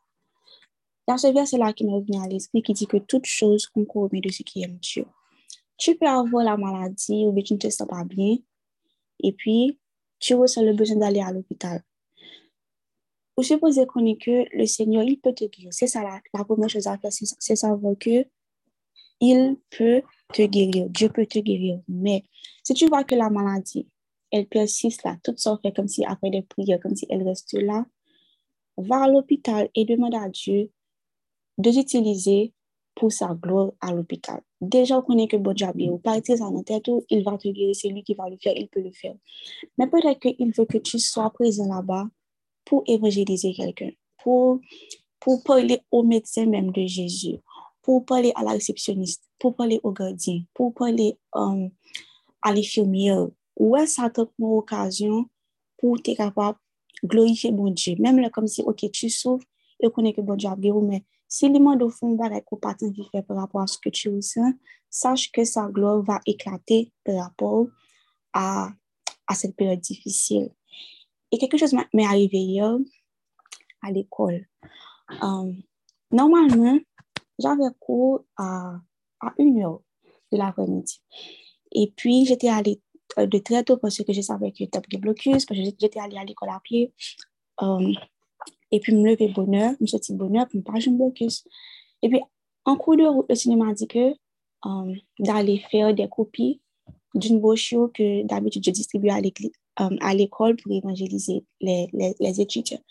a ce verset-là qui m'est venu à l'esprit qui dit que toute chose concourt au bien de ceux qui aiment Dieu. Tu peux avoir la maladie ou bien tu ne te sens pas bien et puis tu ressens le besoin d'aller à l'hôpital. Vous supposez qu'on est que le Seigneur, il peut te guérir. C'est ça la, première chose à faire, c'est c'est savoir que il peut te guérir. Dieu peut te guérir. Mais si tu vois que la maladie, elle persiste là, tout ça fait comme si après des prières, comme si elle reste là, va à l'hôpital et demande à Dieu de t'utiliser pour sa gloire à l'hôpital. Déjà, on connaît que bon Dieu ou pas ça dans tête, il va te guérir, c'est lui qui va le faire, il peut le faire. Mais peut-être qu'il veut que tu sois présent là-bas pour évangéliser quelqu'un, pour, pour parler au médecin même de Jésus, pour parler à la réceptionniste, pour parler au gardien, pour parler euh, à l'infirmière. Ouais, ça te prend occasion pour être capable de glorifier bon Dieu? Même là, comme si, ok, tu souffres et connais que bon Dieu mais si les mots de fond va être pas fait par rapport à ce que tu ressens, sache que sa gloire va éclater par rapport à, à cette période difficile. Et quelque chose m'est arrivé hier à l'école. Euh, normalement, j'avais cours à, à une heure de l'après-midi. Et puis, j'étais allée euh, de très tôt parce que je savais que j'étais blocus, parce que j'étais allée à l'école à pied. Euh, et puis, me lever bonne heure, me sortir bonne heure, puis me pas un blocus. Et puis, en cours de route, le cinéma m'a dit que euh, d'aller faire des copies d'une brochure que d'habitude je distribue à euh, l'école pour évangéliser les, les, étudiants.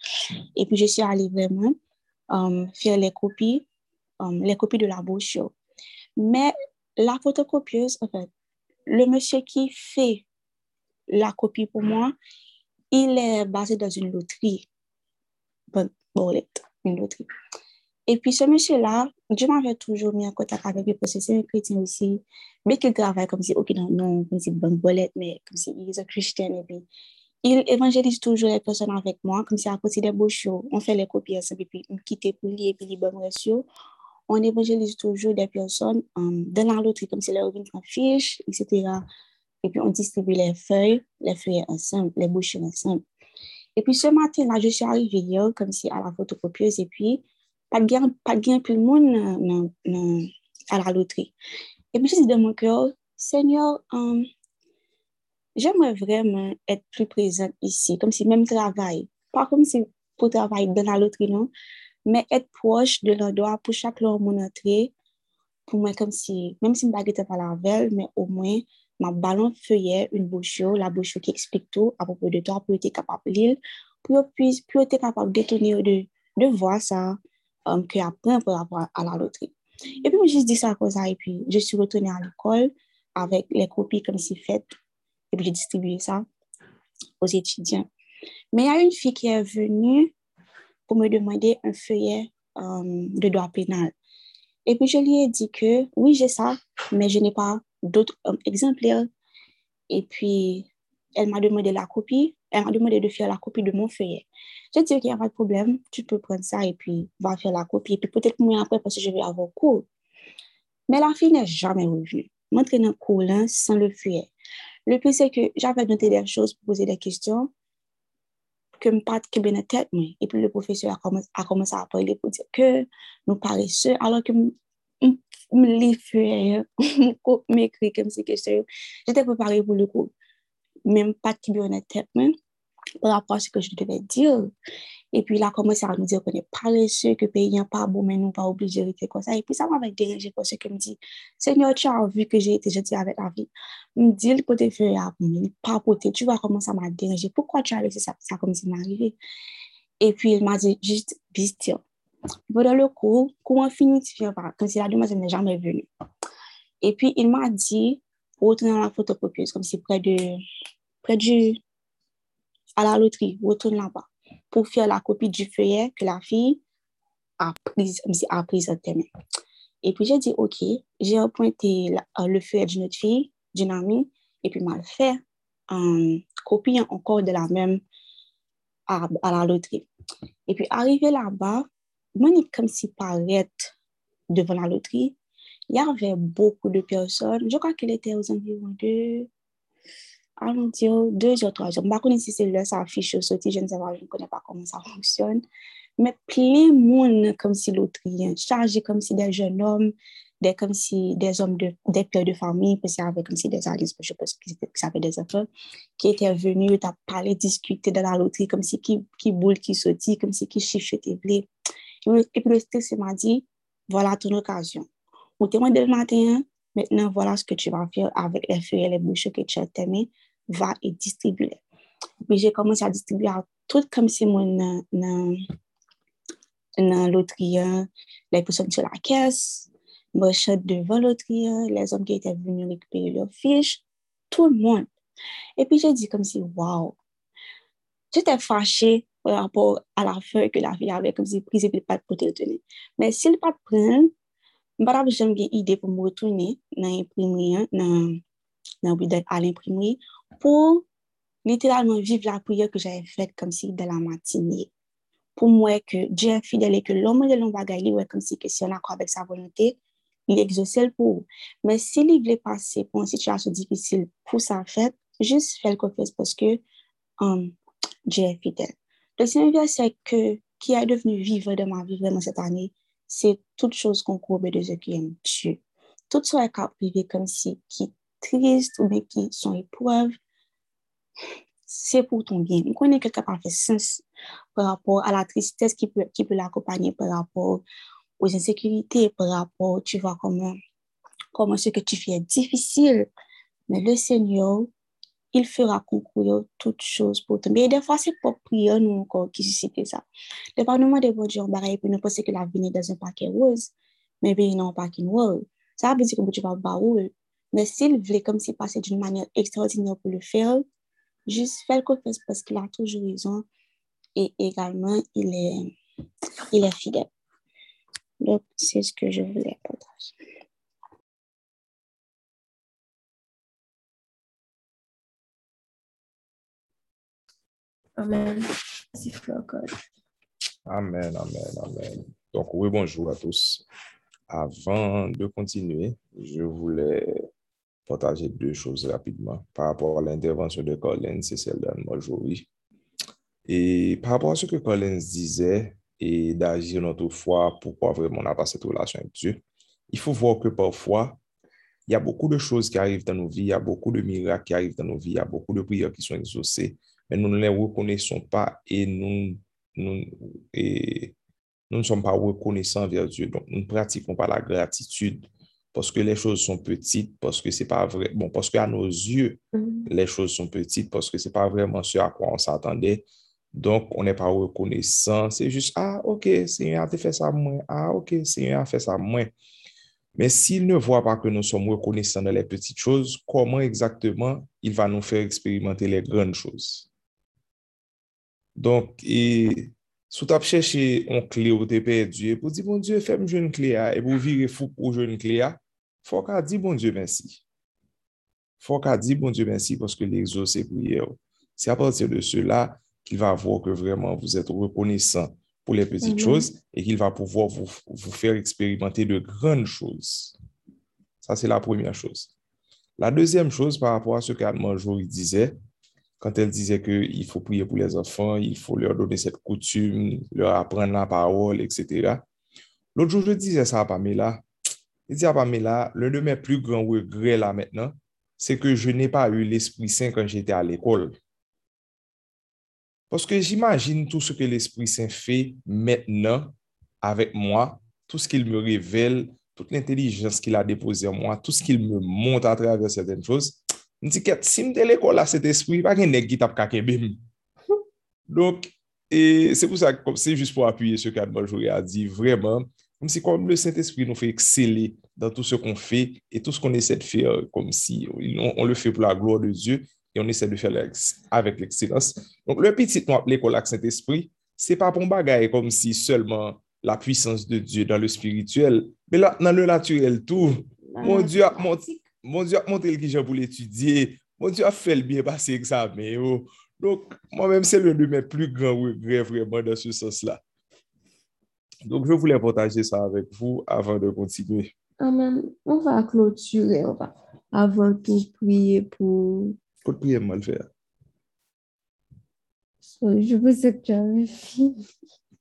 Et puis, je suis allée vraiment euh, faire les copies, les copies de la brochure. Mais la photocopieuse, en fait, le monsieur qui fait la copie pour moi, il est basé dans une loterie. Une loterie. Et puis ce monsieur-là, Dieu m'avait toujours mis en contact avec lui parce que c'est un chrétien aussi, mais qu'il travaille comme si, ok, non, non, comme si bonne bolette, mais comme si il est un chrétien. Et puis, il évangélise toujours les personnes avec moi, comme si à côté des brochures, on fait les copies ensemble, puis il quitte pour lui, et puis il bonne reçu. On évangélise toujours des personnes um, dans la loterie, comme si leur vient en etc. Et puis on distribue les feuilles, les feuilles ensemble, les brochures ensemble. Et puis ce matin-là, je suis arrivée hier, comme si à la photocopieuse, et puis pas gain, pas gain tout le monde euh, à la loterie. Et puis je dis dans mon cœur, Seigneur, um, j'aimerais vraiment être plus présente ici, comme si même travail, pas comme si pour travailler dans la loterie, non, mais être proche de l'endroit pour chaque jour mon entrée, pour moi comme si, même si je ne pas la veille, mais au moins, ma ballon feuillet, une brochure, la brochure qui explique tout à propos de toi, pour être capable de lire, pour, pour être capable de détourner, de, de voir ça, um, que apprend par rapport à la loterie. Et puis, j'ai dit ça comme ça, et puis, je suis retournée à l'école avec les copies comme si faites, et puis j'ai distribué ça aux étudiants. Mais il y a une fille qui est venue pour me demander un feuillet um, de droit pénal. Et puis, je lui ai dit que oui, j'ai ça, mais je n'ai pas d'autres exemplaires. Et puis, elle m'a demandé la copie. Elle m'a demandé de faire la copie de mon feuillet. J'ai dit qu'il n'y a pas de problème, tu peux prendre ça et puis va faire la copie. Et puis peut-être moins après parce que je vais avoir cours. Mais la fille n'est jamais revenue. M'entraîner en cours là sans le feuillet. Le plus, c'est que j'avais noté des choses poser des questions que me pas qui bien tête moi et puis le professeur a commencé, à parler pour dire que nous paresseux alors que les fait m'écrit comme questions j'étais préparée pour le cours même pas qui bien tête moi par rapport à ce que je devais dire et puis il a commencé à me dire qu'on est paresseux, que le pays n'est pas bon, mais nous pas obligés de faire comme ça. Et puis ça m'avait dérangé parce qu'il me dit, Seigneur, tu as vu que j'ai été gentil avec la vie. Me dit, le côté fait à pas côté. Tu vois comment ça m'a dérangé. Pourquoi tu as laissé ça, comme ça m'arrivait? Et puis il m'a dit, juste, bestia. Pendant le cours, pas? Comme si la demoiselle n'est jamais venue. Et puis il m'a dit, retourner dans la photocopieuse, comme si près de, près du, à la loterie, retourne là-bas pour faire la copie du feuillet que la fille a prise, a prise à mains. Et puis j'ai dit, OK, j'ai appointé euh, le feuillet d'une autre fille, d'une amie, et puis m'a fait une copie encore de la même à, la loterie. Et puis arrivé là-bas, moi, comme si paraît devant la loterie, il y avait beaucoup de personnes. Je crois qu'il était aux environs de allons dire deux ou trois jours. Je ne sais pas si c'est là, ça affiche au sorti, je ne sais pas, je ne connais pas comment ça fonctionne. Mais plein de monde comme si l'autre chargé comme si des jeunes hommes, des, comme si des hommes, de, des pères de famille, parce qu'il y avait comme si des alliés, je pense que avait des enfants, qui étaient venus, tu as parlé, discuté dans la loterie, comme si qui, qui boule, qui sortit, comme si qui chiffre blé. Et puis le stress m'a dit, voilà ton occasion. On témoin dès le matin, maintenant voilà ce que tu vas faire avec les feuilles et les bouches que tu as aimées va et distribuer. Puis j'ai commencé à distribuer à tout comme si moi dans loterie, les personnes sur la caisse, marchand devant loterie, les hommes qui étaient venus récupérer leurs fiches, tout le monde. Et puis j'ai dit comme si, waouh, j'étais fâchée par rapport a la fey ke la fey avè, kom si prizi pe pat pote retene. Men si l pat pren, mbat ap jom gen ide pou m retene nan imprimri, nan, nan widet al imprimri, pou literalman viv la priye ke jave fèt kom si de la matinye. Pou mwen ke Dje fidele ke loman de lom bagay li wè kom si ke si an akwa avèk sa volante, li egzosel pou ou. Men si li vle pase pou an situasyon difisil pou sa fèt, jist fèl kon fès, poske um, Dje fidele. Deuxième verset que, qui est devenu vivre de ma vie vraiment cette année, c'est toute chose qu'on courbe de ceux qui aiment Dieu. Tout soit est privé comme si qui triste ou bien qui sont épreuves, c'est pour ton bien. On connaît quelque part fait sens par rapport à la tristesse qui peut, qui peut l'accompagner, par rapport aux insécurités, par rapport, tu vois, comment, comment ce que tu fais est difficile. Mais le Seigneur, il fera concourir toutes choses pour toi. Mais des fois, c'est pas prier nous encore qui suscite ça. Des fois, nous demandons bon Dieu, et puis nous pensons que la vie est dans un paquet rose, mais bien, non, pas paquet noir. Ça veut dire que tu vas barouler. Mais s'il voulait comme s'il passait d'une manière extraordinaire pour le faire, juste faire confiance parce qu'il a toujours raison et également il est, il est fidèle. Donc, c'est ce que je voulais partager. Amen. Amen, amen, amen. Donc, oui, bonjour à tous. Avant de continuer, je voulais partager deux choses rapidement par rapport à l'intervention de Collins et celle d'Anne Marjorie. Et par rapport à ce que Collins disait et d'agir notre foi, pourquoi vraiment on a pas cette relation avec Dieu, il faut voir que parfois, il y a beaucoup de choses qui arrivent dans nos vies, il y a beaucoup de miracles qui arrivent dans nos vies, il y a beaucoup de prières qui sont exaucées, men nou ne rekoneson pa e nou, nou, e, nou ne som pa rekonesan ver Diyo. Donk nou pratikon pa la gratitude poske le chos son petit, poske se pa vre, bon, poske a nou zye, mm -hmm. le chos son petit, poske se pa vreman se a kwa an s'atande, donk on ne pa rekonesan, se jist, ah, ok, se yon a te fe sa mwen, ah, ok, se yon a fe sa mwen. Men s'il ne voit pas que nous sommes reconnaissants dans les petites choses, comment exactement il va nous faire expérimenter les grandes choses? Donk, e, sou tap chèche yon kle ou te perdye, pou di bon Diyo fèm joun kle a, e pou vire fou pou joun kle a, fòk a di bon Diyo bensi. Fòk a di bon Diyo bensi, pòske l'exo se priye ou. Se apatir de sè la, ki va vò ke vreman vous êtes reconnaissant pou les petites mm -hmm. choses, et qu'il va pouvoir vous, vous faire expérimenter de grandes choses. Ça, c'est la première chose. La deuxième chose, par rapport à ce qu'Alman Jory disait, quand elle disait qu'il faut prier pour les enfants, il faut leur donner cette coutume, leur apprendre la parole, etc. L'autre jour, je disais ça à Pamela. Je disais à Pamela, l'un de mes plus grands regrets là maintenant, c'est que je n'ai pas eu l'Esprit Saint quand j'étais à l'école. Parce que j'imagine tout ce que l'Esprit Saint fait maintenant avec moi, tout ce qu'il me révèle, toute l'intelligence qu'il a déposée en moi, tout ce qu'il me montre à travers certaines choses. m di ket, si m te leko la set espri, pa gen neg git ap kakebe m. Donk, e se pou sa, kom se jist pou apuye se kadman jore a di, vreman, kom si kom le set espri nou fe eksele dan tout se kon fe, et tout se kon ese de fe, kom si, on, on le fe pou la gloa de Dieu, et on ese de fe avec l'excellence. Donk, le petit nou ap leko la set espri, se pa pou bagay kom si seulement la puissance de Dieu dans le spirituel, mais là, dans le naturel tout, ah. mon Dieu a montré mon Dieu a monté le qui pour l'étudier. Mon Dieu a fait le bien passer examen. yo. Donc, moi-même, c'est l'un de mes plus grands regrets vraiment dans ce sens-là. Donc, je voulais partager ça avec vous avant de continuer. Amen. On va clôturer, on va avant tout prier pour... Faut prier mal faire. Je pensais que tu avais fini.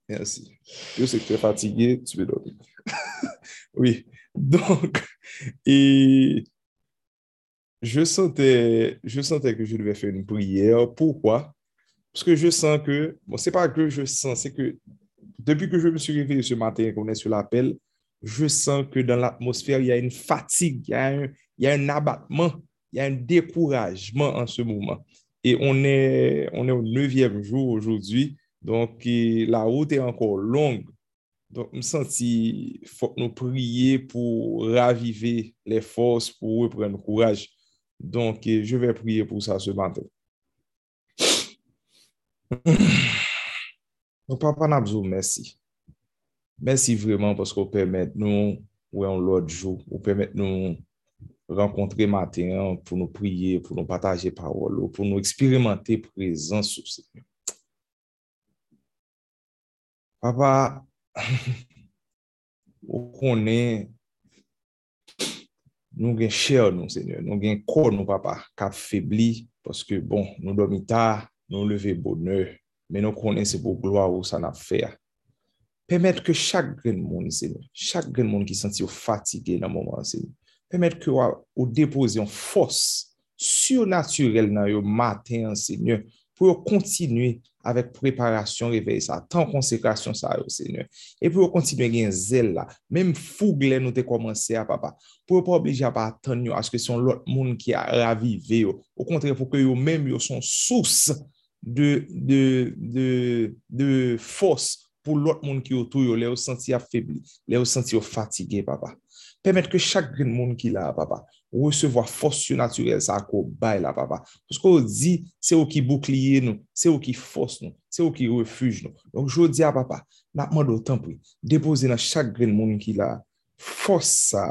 Merci. Je sais que tu es fatigué, tu peux dormir. oui. Donc, et je sentais, je sentais que je devais faire une prière. Pourquoi? Parce que je sens que, bon, c'est pas que je sens, c'est que depuis que je me suis réveillé ce matin, qu'on est sur l'appel, je sens que dans l'atmosphère, il y a une fatigue, il y a un, abattement, il y a un découragement en ce moment. Et on est, on est au neuvième jour aujourd'hui, donc la route est encore longue. Donc, je me sens qu'il faut nous prier pour raviver les forces, pour reprendre courage. Donc, je vais prier pour ça ce matin. Donc, papa Nabzou, merci. Merci vraiment parce qu'on permet nous, ou en l'autre jour, ou permet nous rencontrer matin pour nous prier, pour nous partager parole, pour nous expérimenter présence sur Seigneur. Papa, ou konen nou gen chèr nou, Seigneur, nou gen kor nou, Papa, kap febli, paske, bon, nou domi ta, nou leve bonheur, men nou konen se pou gloa ou sa na fè. Permet ke chak gen moun, Seigneur, chak gen moun ki senti ou fatige nan mouman, Seigneur, permet ke ou depoze yon fos surnaturel nan yo maten, Seigneur, pou yo kontinue avèk preparasyon revey sa, tan konsekrasyon sa yo, Seigneur. E pou yo kontinue gen zel la, mèm fougle nou te komanse a, papa. Pou yo pa oblije a pa atan yo, aske son lot moun ki a ravive yo. Ou kontre pou ke yo mèm yo son sous de, de, de, de fos pou lot moun ki yo tou yo, le yo senti afibli, le yo senti yo fatige, papa. Permet ke chak gen moun ki la, papa, resevo a fos surnaturel sa ko bay la papa. Pousko ou di, se ou ki boukliye nou, se ou ki fos nou, se ou ki refuj nou. Donk jodi a papa, napman do tanpou, depoze nan chak gren moun ki la, fos sa,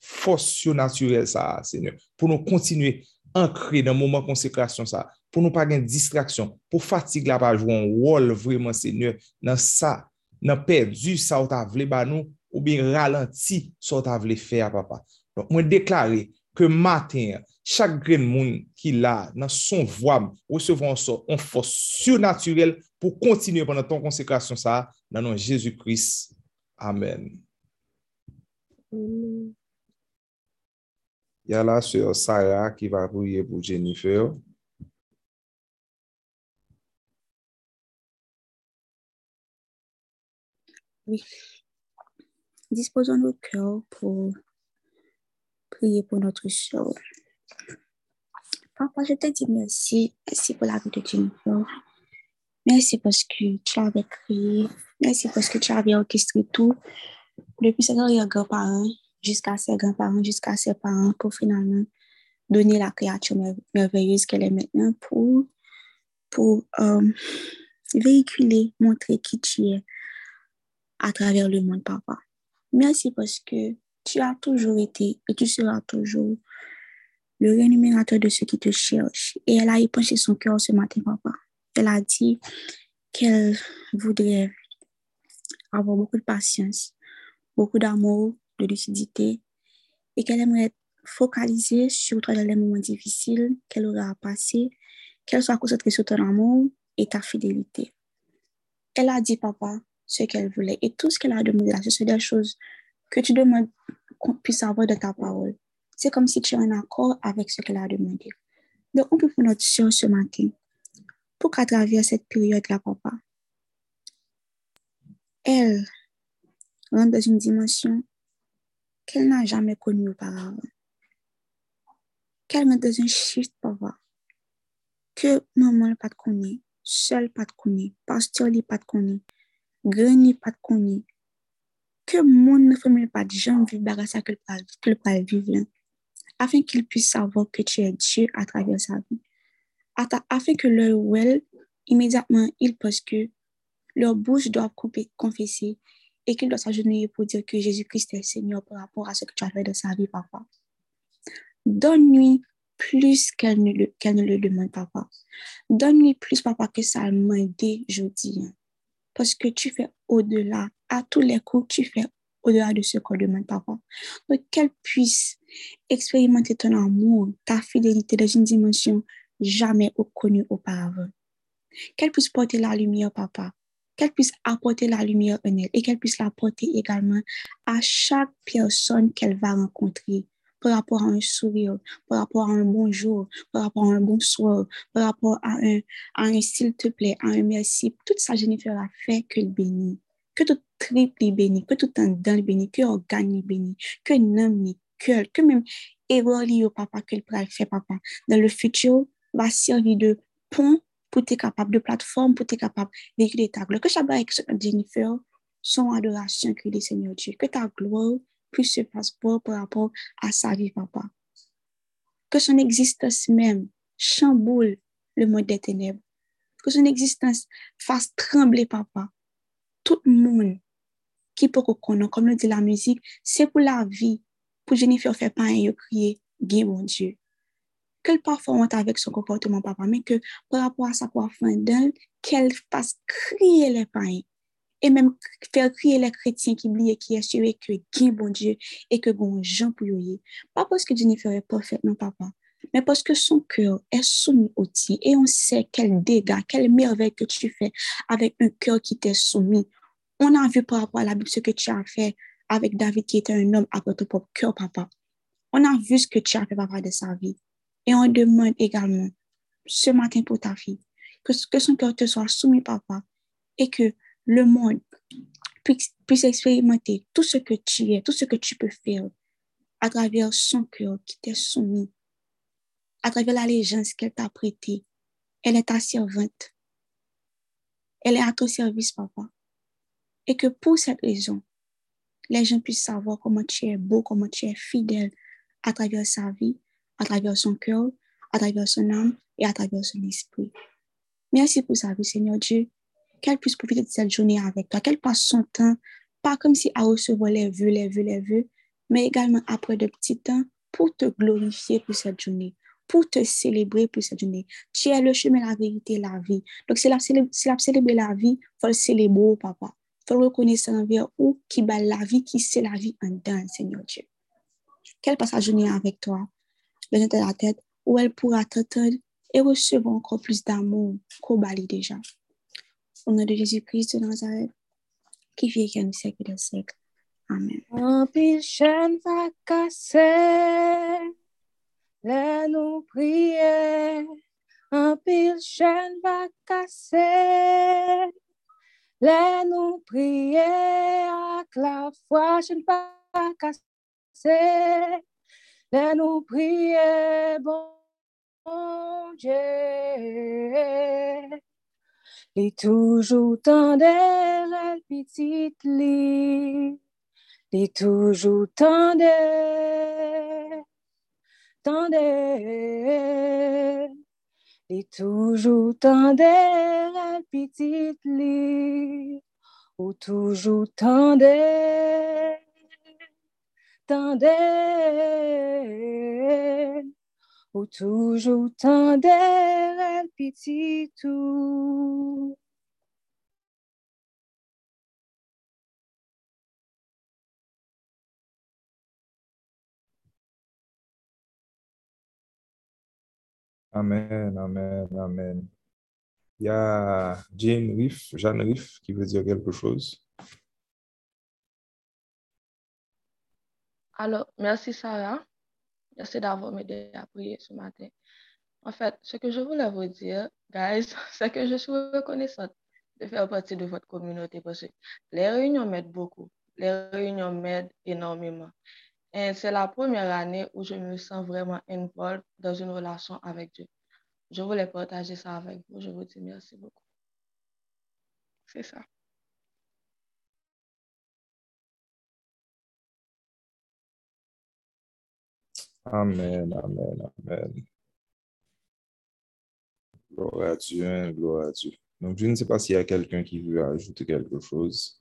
fos surnaturel sa, senyor, pou nou kontinue ankre nan mouman konsekrasyon sa, pou nou pa gen distraksyon, pou fatig la pa jwon wol vreman senyor, nan sa, nan perdu sa ou ta vle ba nou, ou bin ralenti sa ou ta vle fe a papa. Donk mwen deklare, ke maten, chak gren moun ki la nan son voam, recevon so, on fos surnaturel pou kontinye pwennan ton konsekrasyon sa nan nan Jésus Christ. Amen. Yala se yo Sarah ki va pouye pou Jennifer. Oui. Disposons nos cœurs pour pour notre sœur. Papa, je te dis merci. Merci pour la vie de Jennifer. Merci parce que tu avais créé. Merci parce que tu avais orchestré tout depuis ses grands-parents jusqu'à ses grands-parents, jusqu'à ses parents pour finalement donner la créature merve- merveilleuse qu'elle est maintenant pour, pour euh, véhiculer, montrer qui tu es à travers le monde, papa. Merci parce que tu as toujours été et tu seras toujours le rémunérateur de ceux qui te cherchent. Et elle a épanché son cœur ce matin, papa. Elle a dit qu'elle voudrait avoir beaucoup de patience, beaucoup d'amour, de lucidité et qu'elle aimerait focaliser sur toi dans les moments difficiles qu'elle aura à passer, qu'elle soit concentrée sur ton amour et ta fidélité. Elle a dit, papa, ce qu'elle voulait. Et tout ce qu'elle a demandé là, ce sont des choses que tu demandes qu'on puisse avoir de ta parole. C'est comme si tu es en accord avec ce qu'elle a demandé. Donc, on peut prendre notre sœur ce matin pour qu'à travers cette période-là, papa, elle rentre dans une dimension qu'elle n'a jamais connue auparavant. Qu'elle rentre dans un shift, papa, que maman n'a pas de connaître, seul pas de connaître, pasteur n'a pas de connaître, grand n'a pas de connaître, que mon fait pas gens vivre dans ça que le pas vivre afin qu'il puisse savoir que tu es Dieu à travers sa vie. Afin que leur well, immédiatement, ils pensent que leur bouche doit confesser et qu'il doit s'agenouiller pour dire que Jésus-Christ est Seigneur par rapport à ce que tu as fait de sa vie, papa. Donne-lui plus qu'elle ne, le, ne le demande, papa. Donne-lui plus, papa, que ça m'a aidé jeudi. Hein. Parce que tu fais au-delà, à tous les coups, tu fais au-delà de ce qu'on demande, papa. Donc, qu'elle puisse expérimenter ton amour, ta fidélité dans une dimension jamais connue auparavant. Qu'elle puisse porter la lumière, papa. Qu'elle puisse apporter la lumière en elle et qu'elle puisse l'apporter également à chaque personne qu'elle va rencontrer par rapport à un sourire, par rapport à un bonjour, par rapport à un bonsoir, par rapport à un, un s'il te plaît, à un merci. Tout ça, Jennifer a fait que le bénit. Que tout est béni, que tout un dans le béni, que organe est béni, que nom est cœur, que même erreur liée au papa que le père fait papa. Dans le futur, va servir de pont pour être capable, de plateforme pour être capable d'écrire ta gloire. Que ça va avec Jennifer, son adoration, que le Seigneur Dieu. Que ta gloire puisse se passer par rapport à sa vie, papa. Que son existence même chamboule le monde des ténèbres. Que son existence fasse trembler, papa. Tout le monde qui peut connaître, comme le dit la musique, c'est pour la vie. Pour Jennifer faire pas un crier, Gué mon Dieu. Qu'elle parfois honte avec son comportement, papa, mais que par rapport à sa coiffure d'elle, qu'elle fasse crier les pains et même faire crier les chrétiens qui oublient qui assurent que Gué bon Dieu et que bon Jean pour y Pas parce que Jennifer est parfaite, non, papa, mais parce que son cœur est soumis au tien et on sait quel dégât, quelle merveille que tu fais avec un cœur qui t'est soumis. On a vu par rapport à la Bible ce que tu as fait avec David qui était un homme après ton propre cœur, papa. On a vu ce que tu as fait, papa, de sa vie. Et on demande également ce matin pour ta fille que, son cœur te soit soumis, papa, et que le monde puisse, puisse expérimenter tout ce que tu es, tout ce que tu peux faire à travers son cœur qui t'est soumis, à travers l'allégeance qu'elle t'a prêtée. Elle est ta servante. Elle est à ton service, papa. Et que pour cette raison, les gens puissent savoir comment tu es beau, comment tu es fidèle à travers sa vie, à travers son cœur, à travers son âme et à travers son esprit. Merci pour sa vie, Seigneur Dieu. Qu'elle puisse profiter de cette journée avec toi, qu'elle passe son temps, pas comme si à recevoir les vœux, les vœux, les vœux, mais également après de petits temps pour te glorifier pour cette journée, pour te célébrer pour cette journée. Tu es le chemin, la vérité, la vie. Donc, c'est la, célébrer la vie, il faut le célébrer, papa faut reconnaître envers ou qui bat la vie, qui c'est la vie en dedans, Seigneur Dieu. Qu'elle passe la journée avec toi, le de la tête, où elle pourra t'entendre et recevoir encore plus d'amour qu'au bali déjà. Au nom de Jésus-Christ de Nazareth, qui vit et siècle des siècles. Amen. Un pile va casser, là nous prier. Un pile va casser, les nous prier à la foi, je ne pas casser. Les nous prier, bon Dieu. Et toujours tendez la petite lit. Et toujours tendez, tendez. Et toujours tendez la petite lit, ou toujours tendez, tendez, ou toujours tendez la petite tout. Amen, amen, amen. Il y a Jane Riff, Jeanne Riff qui veut dire quelque chose. Alors, merci Sarah. Merci d'avoir m'aidé à prier ce matin. En fait, ce que je voulais vous dire, guys, c'est que je suis reconnaissante de faire partie de votre communauté parce que les réunions m'aident beaucoup. Les réunions m'aident énormément. Et c'est la première année où je me sens vraiment involved dans une relation avec Dieu. Je voulais partager ça avec vous. Je vous dis merci beaucoup. C'est ça. Amen, amen, amen. Gloire à Dieu, hein, gloire à Dieu. Donc, je ne sais pas s'il y a quelqu'un qui veut ajouter quelque chose.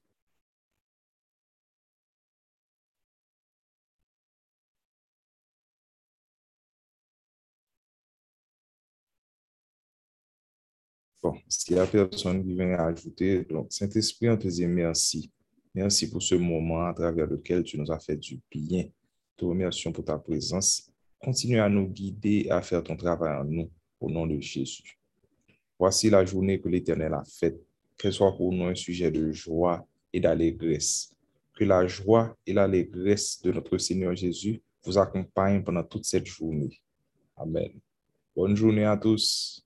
Bon, s'il y a personne qui vient ajouter, Saint-Esprit, on te dit merci. Merci pour ce moment à travers lequel tu nous as fait du bien. Te remercions pour ta présence. Continue à nous guider et à faire ton travail en nous, au nom de Jésus. Voici la journée que l'Éternel a faite, qu'elle soit pour nous un sujet de joie et d'allégresse. Que la joie et l'allégresse de notre Seigneur Jésus vous accompagnent pendant toute cette journée. Amen. Bonne journée à tous.